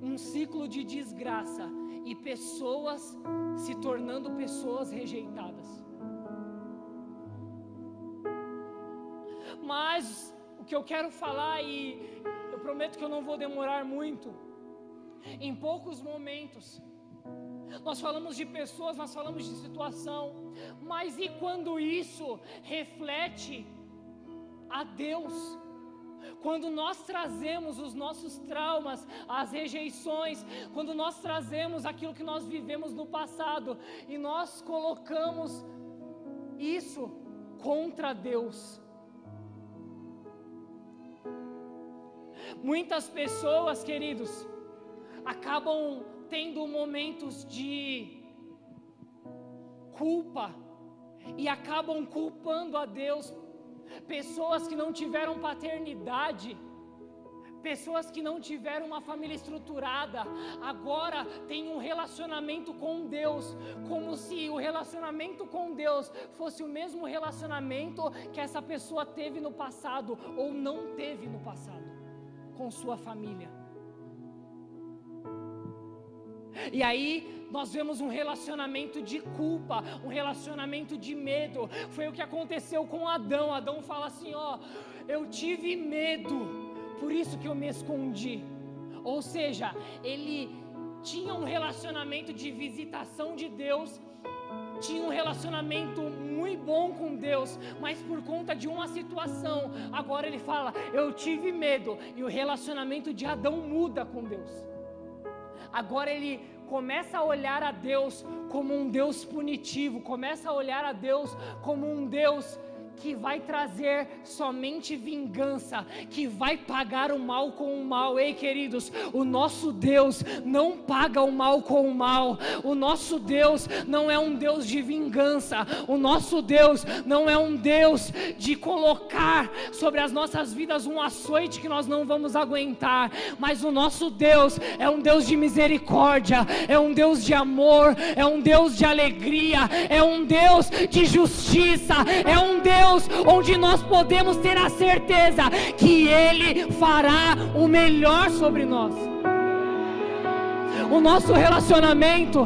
Speaker 1: um ciclo de desgraça e pessoas se tornando pessoas rejeitadas. Mas o que eu quero falar, e eu prometo que eu não vou demorar muito, em poucos momentos, nós falamos de pessoas, nós falamos de situação, mas e quando isso reflete a Deus? Quando nós trazemos os nossos traumas, as rejeições, quando nós trazemos aquilo que nós vivemos no passado e nós colocamos isso contra Deus. Muitas pessoas, queridos, acabam tendo momentos de culpa e acabam culpando a Deus. Pessoas que não tiveram paternidade, pessoas que não tiveram uma família estruturada, agora têm um relacionamento com Deus, como se o relacionamento com Deus fosse o mesmo relacionamento que essa pessoa teve no passado ou não teve no passado com sua família. E aí nós vemos um relacionamento de culpa, um relacionamento de medo. Foi o que aconteceu com Adão. Adão fala assim: ó, eu tive medo, por isso que eu me escondi. Ou seja, ele tinha um relacionamento de visitação de Deus, tinha um relacionamento muito bom com Deus, mas por conta de uma situação, agora ele fala: Eu tive medo, e o relacionamento de Adão muda com Deus. Agora ele começa a olhar a Deus como um Deus punitivo, começa a olhar a Deus como um Deus que vai trazer somente vingança, que vai pagar o mal com o mal. Ei, queridos, o nosso Deus não paga o mal com o mal. O nosso Deus não é um Deus de vingança. O nosso Deus não é um Deus de colocar sobre as nossas vidas um açoite que nós não vamos aguentar. Mas o nosso Deus é um Deus de misericórdia, é um Deus de amor, é um Deus de alegria, é um Deus de justiça, é um Deus Deus, onde nós podemos ter a certeza que Ele fará o melhor sobre nós. O nosso relacionamento,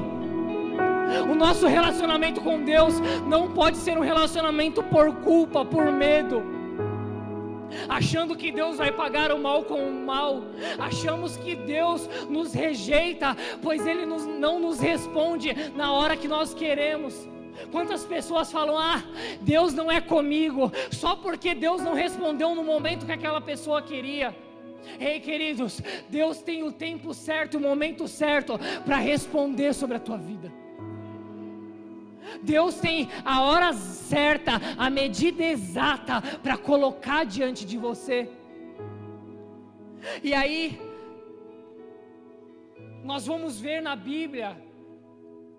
Speaker 1: o nosso relacionamento com Deus não pode ser um relacionamento por culpa, por medo achando que Deus vai pagar o mal com o mal, achamos que Deus nos rejeita, pois Ele nos, não nos responde na hora que nós queremos. Quantas pessoas falam: Ah, Deus não é comigo, só porque Deus não respondeu no momento que aquela pessoa queria. Ei, queridos, Deus tem o tempo certo, o momento certo para responder sobre a tua vida. Deus tem a hora certa, a medida exata para colocar diante de você. E aí, nós vamos ver na Bíblia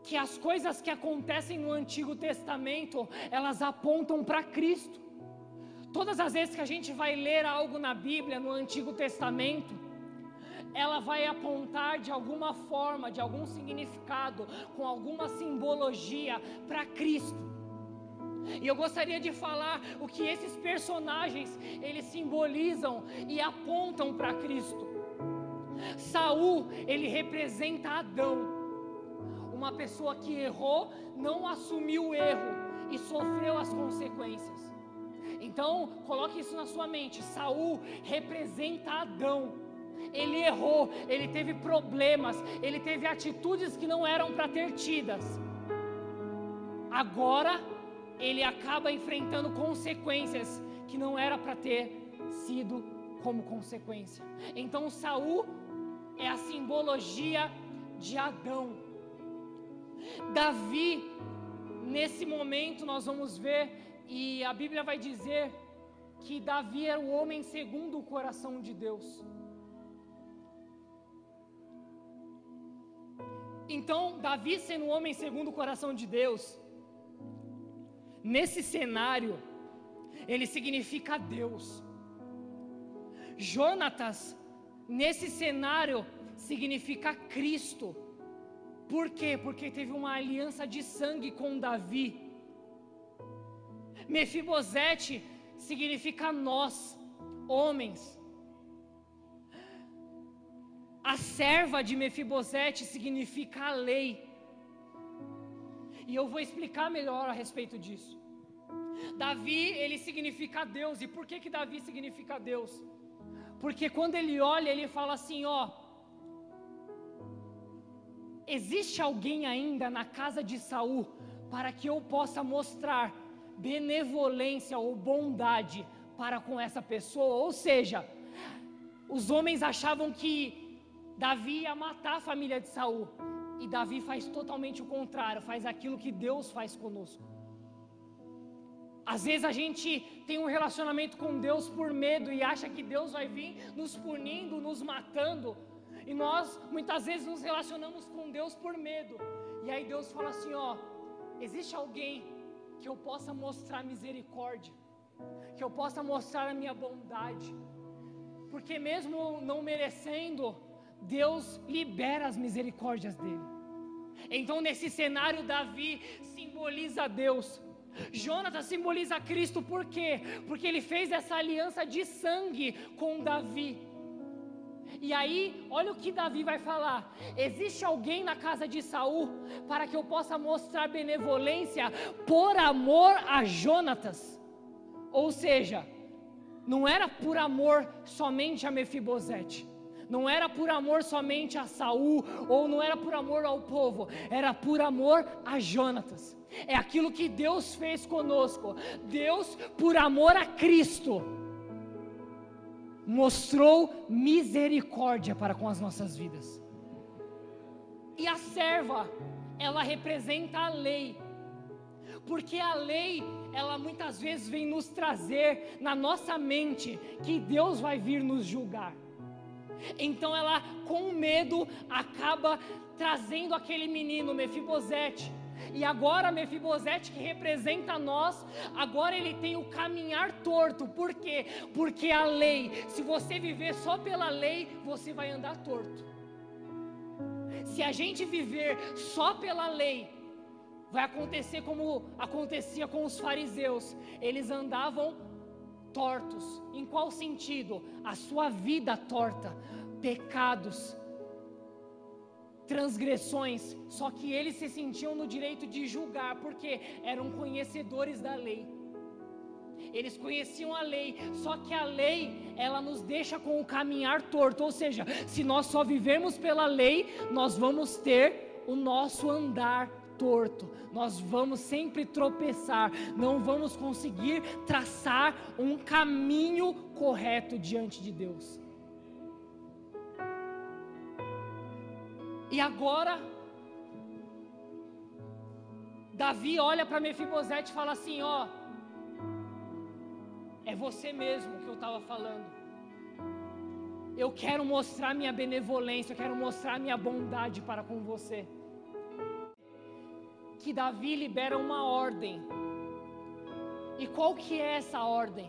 Speaker 1: que as coisas que acontecem no Antigo Testamento, elas apontam para Cristo. Todas as vezes que a gente vai ler algo na Bíblia, no Antigo Testamento, ela vai apontar de alguma forma, de algum significado, com alguma simbologia para Cristo. E eu gostaria de falar o que esses personagens eles simbolizam e apontam para Cristo. Saul, ele representa Adão, uma pessoa que errou, não assumiu o erro e sofreu as consequências. Então, coloque isso na sua mente. Saul representa Adão. Ele errou, ele teve problemas, ele teve atitudes que não eram para ter tidas. Agora, ele acaba enfrentando consequências que não era para ter sido como consequência. Então, Saul é a simbologia de Adão. Davi, nesse momento, nós vamos ver, e a Bíblia vai dizer que Davi era o homem segundo o coração de Deus. Então, Davi sendo um homem segundo o coração de Deus, nesse cenário, ele significa Deus. Jonatas, nesse cenário, significa Cristo. Por quê? Porque teve uma aliança de sangue com Davi. Mefibosete significa nós, homens. A serva de Mefibosete significa a lei. E eu vou explicar melhor a respeito disso. Davi, ele significa Deus. E por que que Davi significa Deus? Porque quando ele olha, ele fala assim, ó, existe alguém ainda na casa de Saul para que eu possa mostrar benevolência ou bondade para com essa pessoa? Ou seja, os homens achavam que Davi ia matar a família de Saul. E Davi faz totalmente o contrário, faz aquilo que Deus faz conosco. Às vezes a gente tem um relacionamento com Deus por medo e acha que Deus vai vir nos punindo, nos matando. E nós muitas vezes nos relacionamos com Deus por medo. E aí Deus fala assim: ó, existe alguém que eu possa mostrar misericórdia, que eu possa mostrar a minha bondade, porque mesmo não merecendo, Deus libera as misericórdias dele. Então, nesse cenário, Davi simboliza Deus. Jonatas simboliza Cristo, por quê? Porque ele fez essa aliança de sangue com Davi. E aí, olha o que Davi vai falar: existe alguém na casa de Saul para que eu possa mostrar benevolência por amor a Jonatas. Ou seja, não era por amor somente a Mefibosete, não era por amor somente a Saul, ou não era por amor ao povo, era por amor a Jonatas. É aquilo que Deus fez conosco. Deus, por amor a Cristo, mostrou misericórdia para com as nossas vidas. E a serva, ela representa a lei. Porque a lei, ela muitas vezes vem nos trazer na nossa mente que Deus vai vir nos julgar. Então ela, com medo, acaba trazendo aquele menino Mefibosete. E agora Mefibosete que representa nós, agora ele tem o caminhar torto. Por quê? Porque a lei, se você viver só pela lei, você vai andar torto. Se a gente viver só pela lei, vai acontecer como acontecia com os fariseus. Eles andavam tortos. Em qual sentido? A sua vida torta, pecados, transgressões, só que eles se sentiam no direito de julgar, porque eram conhecedores da lei. Eles conheciam a lei, só que a lei, ela nos deixa com o caminhar torto, ou seja, se nós só vivemos pela lei, nós vamos ter o nosso andar torto, nós vamos sempre tropeçar, não vamos conseguir traçar um caminho correto diante de Deus. E agora, Davi olha para Mefibosete e fala assim: Ó, é você mesmo que eu estava falando. eu quero mostrar minha benevolência, eu quero mostrar minha bondade para com você. Que Davi libera uma ordem. E qual que é essa ordem?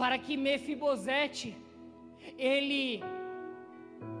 Speaker 1: Para que Mefibosete, ele,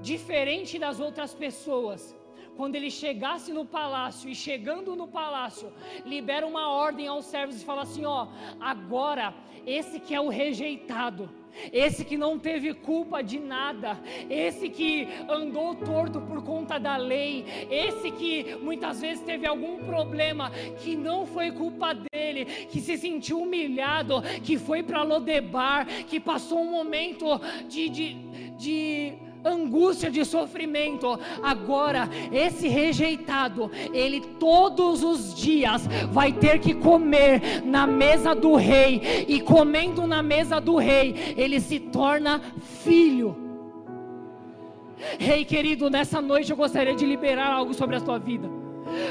Speaker 1: diferente das outras pessoas, quando ele chegasse no palácio e chegando no palácio, libera uma ordem aos servos e fala assim: ó, agora esse que é o rejeitado, esse que não teve culpa de nada, esse que andou torto por conta da lei, esse que muitas vezes teve algum problema que não foi culpa dele, que se sentiu humilhado, que foi para Lodebar, que passou um momento de, de, de angústia de sofrimento. Agora, esse rejeitado, ele todos os dias vai ter que comer na mesa do rei, e comendo na mesa do rei, ele se torna filho. Rei querido, nessa noite eu gostaria de liberar algo sobre a sua vida.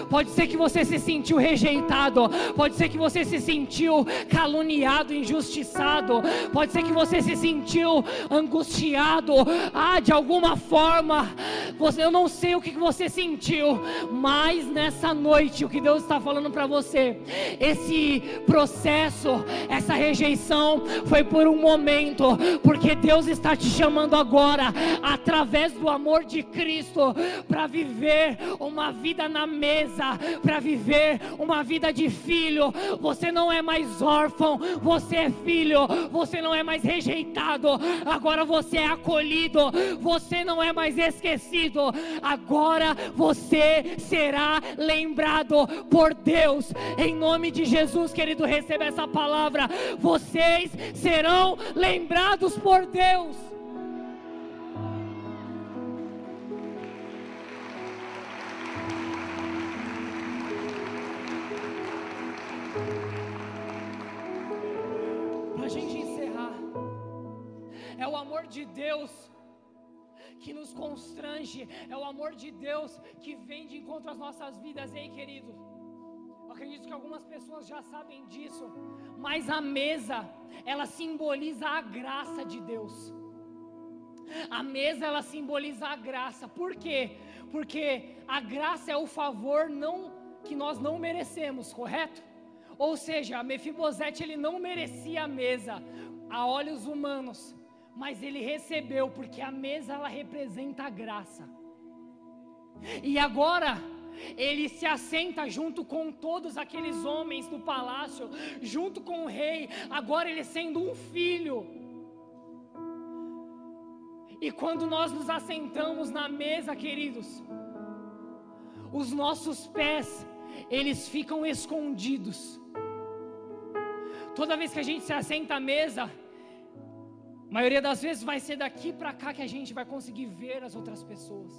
Speaker 1: Pode ser que você se sentiu rejeitado, pode ser que você se sentiu caluniado, injustiçado, pode ser que você se sentiu angustiado, ah, de alguma forma. Você, eu não sei o que você sentiu, mas nessa noite o que Deus está falando para você, esse processo, essa rejeição foi por um momento, porque Deus está te chamando agora, através do amor de Cristo, para viver uma vida na mesa mesa para viver uma vida de filho. Você não é mais órfão, você é filho. Você não é mais rejeitado, agora você é acolhido. Você não é mais esquecido, agora você será lembrado por Deus. Em nome de Jesus, querido, receba essa palavra. Vocês serão lembrados por Deus. De Deus que nos constrange, é o amor de Deus que vem de encontro às nossas vidas, ei querido. Eu acredito que algumas pessoas já sabem disso, mas a mesa, ela simboliza a graça de Deus. A mesa ela simboliza a graça. Por quê? Porque a graça é o favor não que nós não merecemos, correto? Ou seja, Mefibosete ele não merecia a mesa a olhos humanos, mas ele recebeu porque a mesa ela representa a graça. E agora ele se assenta junto com todos aqueles homens do palácio, junto com o rei, agora ele sendo um filho. E quando nós nos assentamos na mesa, queridos, os nossos pés, eles ficam escondidos. Toda vez que a gente se assenta à mesa, a maioria das vezes vai ser daqui para cá que a gente vai conseguir ver as outras pessoas.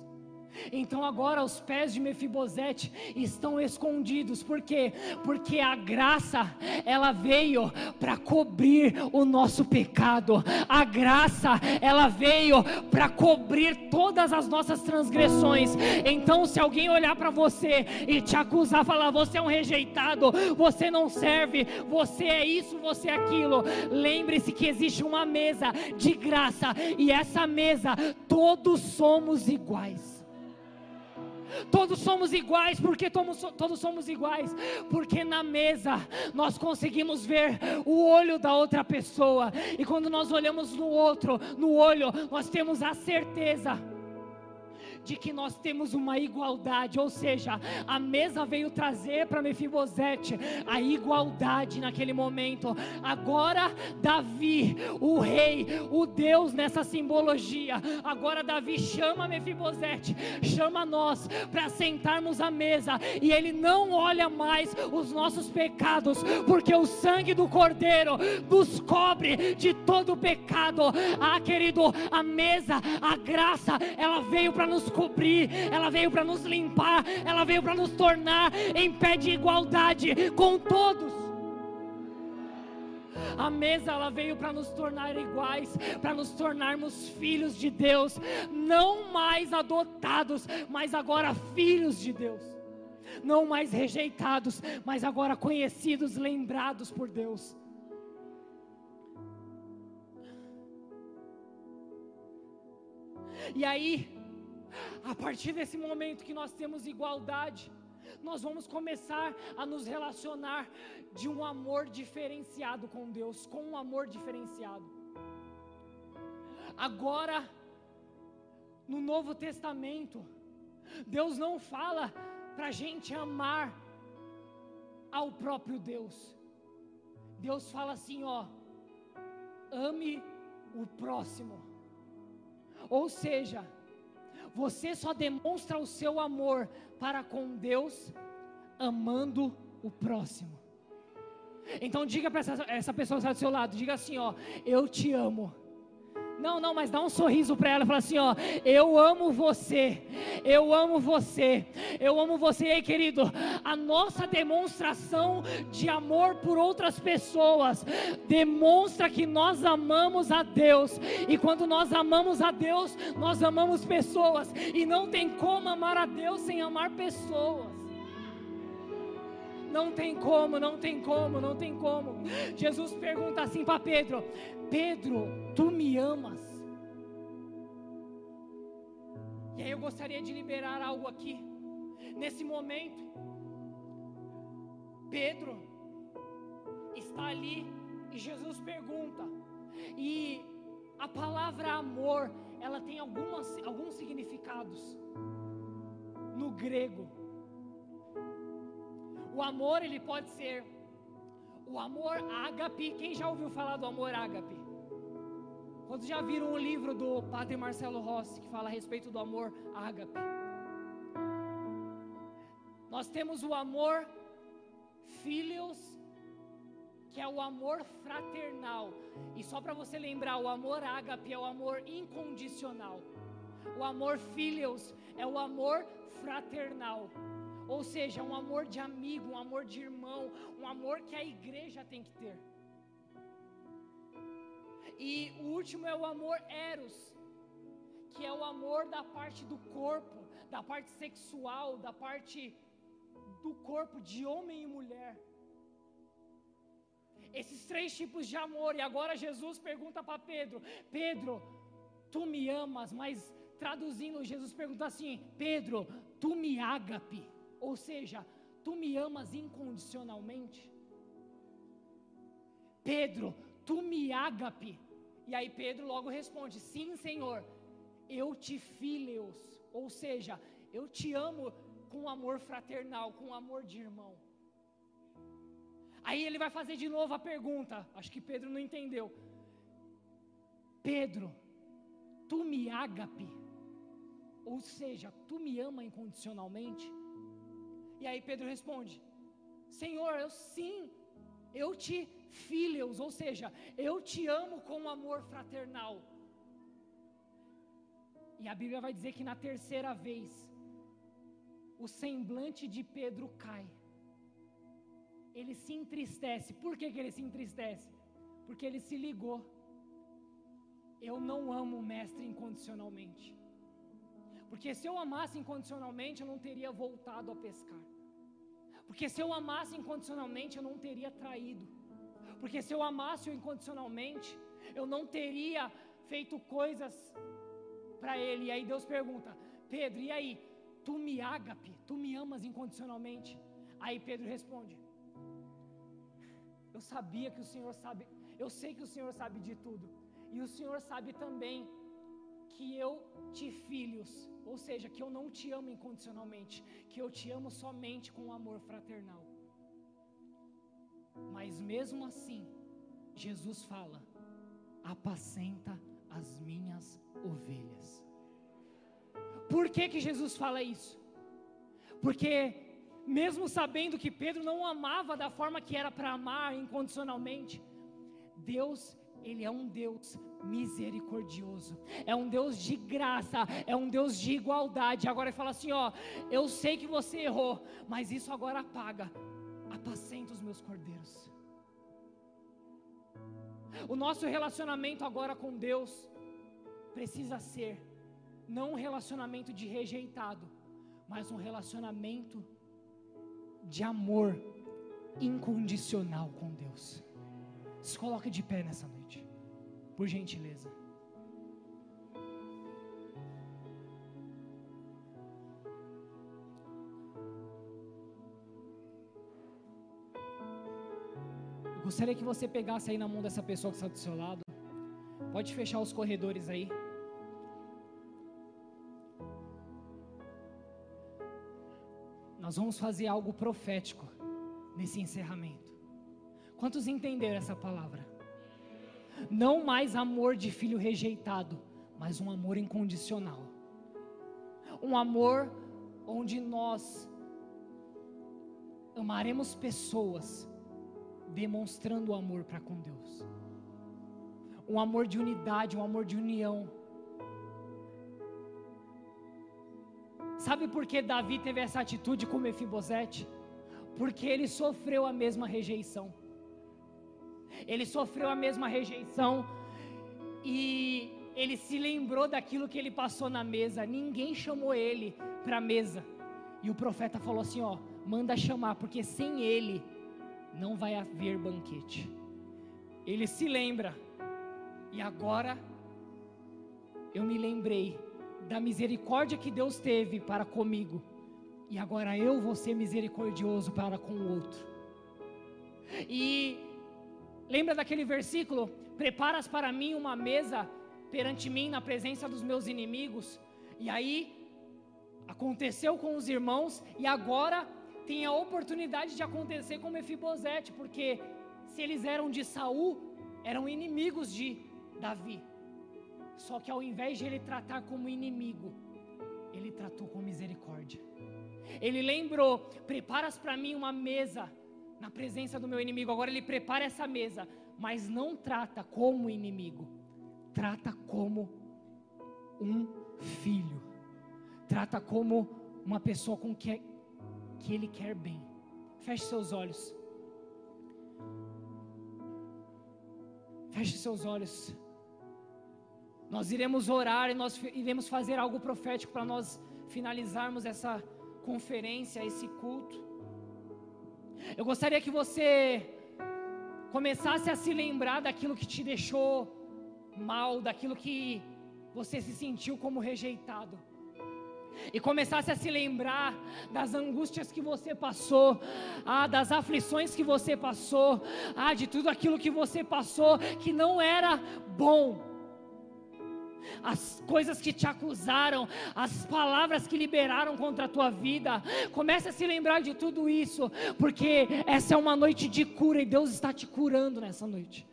Speaker 1: Então agora os pés de Mefibosete estão escondidos, por quê? Porque a graça ela veio para cobrir o nosso pecado. A graça ela veio para cobrir todas as nossas transgressões. Então se alguém olhar para você e te acusar, falar você é um rejeitado, você não serve, você é isso, você é aquilo, lembre-se que existe uma mesa de graça e essa mesa todos somos iguais. Todos somos iguais, porque todos somos iguais, porque na mesa nós conseguimos ver o olho da outra pessoa, e quando nós olhamos no outro, no olho, nós temos a certeza de que nós temos uma igualdade, ou seja, a mesa veio trazer para Mefibosete a igualdade naquele momento. Agora Davi, o rei, o Deus nessa simbologia, agora Davi chama Mefibosete, chama nós para sentarmos à mesa e ele não olha mais os nossos pecados, porque o sangue do Cordeiro nos cobre de todo pecado. Ah, querido, a mesa, a graça, ela veio para nos cobrir, ela veio para nos limpar, ela veio para nos tornar em pé de igualdade com todos. A mesa ela veio para nos tornar iguais, para nos tornarmos filhos de Deus, não mais adotados, mas agora filhos de Deus. Não mais rejeitados, mas agora conhecidos, lembrados por Deus. E aí, a partir desse momento que nós temos igualdade, nós vamos começar a nos relacionar de um amor diferenciado com Deus, com um amor diferenciado. Agora, no Novo Testamento, Deus não fala para a gente amar ao próprio Deus. Deus fala assim, ó, ame o próximo. Ou seja, você só demonstra o seu amor para com Deus amando o próximo. Então diga para essa, essa pessoa que está do seu lado, diga assim, ó, eu te amo. Não, não, mas dá um sorriso para ela e fala assim, ó, eu amo você. Eu amo você. Eu amo você, e aí, querido. A nossa demonstração de amor por outras pessoas demonstra que nós amamos a Deus. E quando nós amamos a Deus, nós amamos pessoas. E não tem como amar a Deus sem amar pessoas. Não tem como, não tem como, não tem como. Jesus pergunta assim para Pedro: Pedro, tu me amas? E aí eu gostaria de liberar algo aqui. Nesse momento, Pedro está ali e Jesus pergunta. E a palavra amor, ela tem algumas, alguns significados no grego. O amor, ele pode ser o amor ágape. Quem já ouviu falar do amor ágape? Quantos já viram o livro do Padre Marcelo Rossi que fala a respeito do amor ágape? Nós temos o amor filhos, que é o amor fraternal. E só para você lembrar, o amor ágape é o amor incondicional. O amor filhos é o amor fraternal. Ou seja, um amor de amigo, um amor de irmão, um amor que a igreja tem que ter. E o último é o amor eros, que é o amor da parte do corpo, da parte sexual, da parte do corpo de homem e mulher. Esses três tipos de amor, e agora Jesus pergunta para Pedro: Pedro, tu me amas, mas traduzindo, Jesus pergunta assim: Pedro, tu me ágape. Ou seja, tu me amas incondicionalmente? Pedro, tu me ágape. E aí Pedro logo responde: Sim, Senhor, eu te filhos. Ou seja, eu te amo com amor fraternal, com amor de irmão. Aí ele vai fazer de novo a pergunta. Acho que Pedro não entendeu. Pedro, tu me ágape. Ou seja, tu me ama incondicionalmente? E aí Pedro responde: Senhor, eu sim, eu te filhos, ou seja, eu te amo com amor fraternal. E a Bíblia vai dizer que na terceira vez, o semblante de Pedro cai. Ele se entristece. Por que, que ele se entristece? Porque ele se ligou. Eu não amo o mestre incondicionalmente. Porque se eu amasse incondicionalmente, eu não teria voltado a pescar. Porque se eu amasse incondicionalmente, eu não teria traído. Porque se eu amasse incondicionalmente, eu não teria feito coisas para ele. E aí Deus pergunta: Pedro, e aí? Tu me? Tu me amas incondicionalmente? Aí Pedro responde: Eu sabia que o Senhor sabe, eu sei que o Senhor sabe de tudo. E o Senhor sabe também que eu te filhos, ou seja, que eu não te amo incondicionalmente, que eu te amo somente com amor fraternal. Mas mesmo assim, Jesus fala: apacenta as minhas ovelhas. Por que que Jesus fala isso? Porque mesmo sabendo que Pedro não amava da forma que era para amar incondicionalmente, Deus ele é um Deus misericordioso, é um Deus de graça, é um Deus de igualdade. Agora ele fala assim: ó, eu sei que você errou, mas isso agora apaga. Apacenta os meus cordeiros. O nosso relacionamento agora com Deus precisa ser não um relacionamento de rejeitado, mas um relacionamento de amor incondicional com Deus. Se coloque de pé nessa noite, por gentileza. Eu gostaria que você pegasse aí na mão dessa pessoa que está do seu lado. Pode fechar os corredores aí. Nós vamos fazer algo profético nesse encerramento. Quantos entenderam essa palavra? Não mais amor de filho rejeitado, mas um amor incondicional. Um amor onde nós amaremos pessoas demonstrando amor para com Deus. Um amor de unidade, um amor de união. Sabe por que Davi teve essa atitude com Mefibosete? Porque ele sofreu a mesma rejeição. Ele sofreu a mesma rejeição e ele se lembrou daquilo que ele passou na mesa. Ninguém chamou ele para a mesa. E o profeta falou assim: ó, manda chamar, porque sem ele não vai haver banquete. Ele se lembra, e agora eu me lembrei da misericórdia que Deus teve para comigo, e agora eu vou ser misericordioso para com o outro. E lembra daquele versículo: Preparas para mim uma mesa perante mim na presença dos meus inimigos. E aí aconteceu com os irmãos, e agora tem a oportunidade de acontecer com Mefibosete, porque se eles eram de Saul, eram inimigos de Davi. Só que ao invés de ele tratar como inimigo, ele tratou com misericórdia. Ele lembrou: preparas para mim uma mesa na presença do meu inimigo. Agora ele prepara essa mesa, mas não trata como inimigo, trata como um filho, trata como uma pessoa com que que Ele quer bem. Feche seus olhos. Feche seus olhos. Nós iremos orar e nós iremos fazer algo profético para nós finalizarmos essa conferência, esse culto. Eu gostaria que você começasse a se lembrar daquilo que te deixou mal, daquilo que você se sentiu como rejeitado e começasse a se lembrar das angústias que você passou, ah, das aflições que você passou, ah, de tudo aquilo que você passou que não era bom. As coisas que te acusaram, as palavras que liberaram contra a tua vida, comece a se lembrar de tudo isso, porque essa é uma noite de cura e Deus está te curando nessa noite.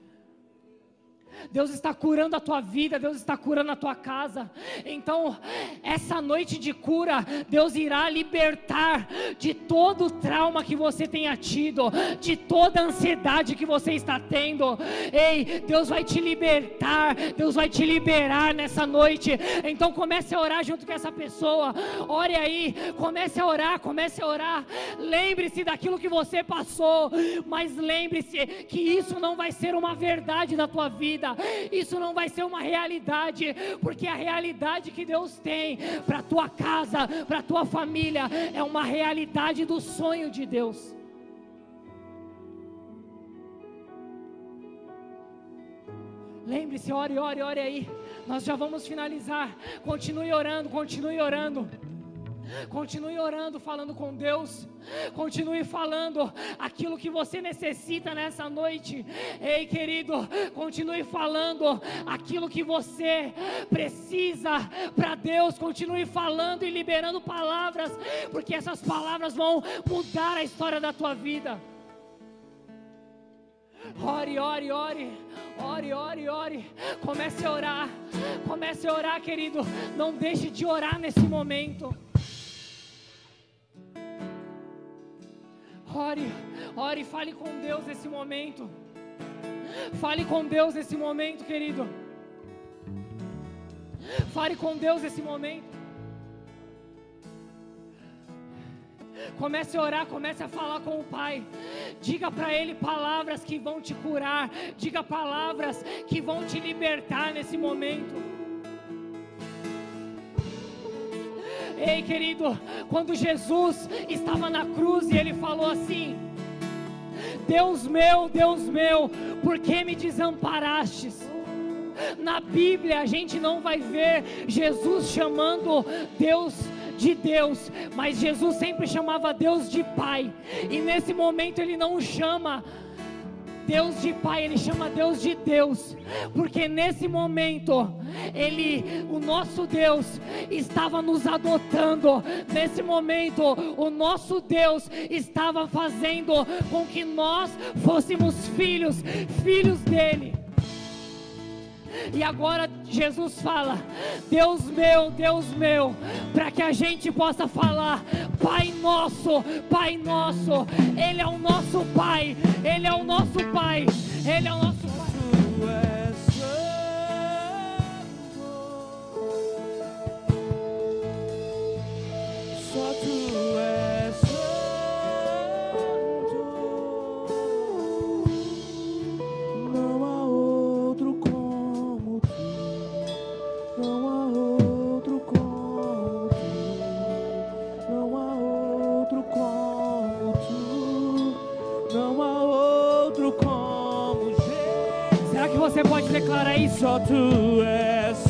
Speaker 1: Deus está curando a tua vida, Deus está curando a tua casa. Então, essa noite de cura, Deus irá libertar de todo o trauma que você tenha tido, de toda a ansiedade que você está tendo. Ei, Deus vai te libertar, Deus vai te liberar nessa noite. Então, comece a orar junto com essa pessoa. Ore aí, comece a orar, comece a orar. Lembre-se daquilo que você passou, mas lembre-se que isso não vai ser uma verdade da tua vida vida, isso não vai ser uma realidade, porque a realidade que Deus tem para tua casa, para tua família, é uma realidade do sonho de Deus. Lembre-se, ore, ore, ore aí. Nós já vamos finalizar. Continue orando, continue orando. Continue orando, falando com Deus. Continue falando aquilo que você necessita nessa noite. Ei, querido, continue falando aquilo que você precisa para Deus. Continue falando e liberando palavras, porque essas palavras vão mudar a história da tua vida. Ore, ore, ore, ore, ore, ore. Comece a orar, comece a orar, querido. Não deixe de orar nesse momento. Ore, ore, fale com Deus nesse momento. Fale com Deus nesse momento, querido. Fale com Deus nesse momento. Comece a orar, comece a falar com o Pai. Diga para Ele palavras que vão te curar. Diga palavras que vão te libertar nesse momento. Ei, querido, quando Jesus estava na cruz e ele falou assim: Deus meu, Deus meu, por que me desamparastes? Na Bíblia a gente não vai ver Jesus chamando Deus de Deus, mas Jesus sempre chamava Deus de Pai, e nesse momento ele não chama Deus de Pai, Ele chama Deus de Deus, porque nesse momento, Ele, o nosso Deus, estava nos adotando, nesse momento, o nosso Deus estava fazendo com que nós fôssemos filhos, filhos dEle. E agora Jesus fala: Deus meu, Deus meu, para que a gente possa falar: Pai nosso, Pai nosso, Ele é o nosso Pai, Ele é o nosso Pai, Ele é o nosso Pai. Que você pode declarar isso?
Speaker 2: Só tu és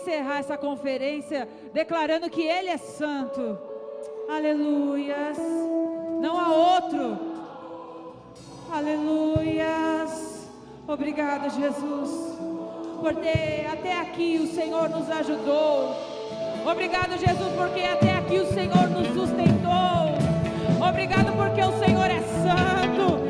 Speaker 3: encerrar essa conferência declarando que Ele é santo. Aleluias. Não há outro. Aleluias. Obrigada, Jesus. Por ter até aqui o Senhor nos ajudou. Obrigado, Jesus, porque até aqui o Senhor nos sustentou. Obrigado porque o Senhor é santo.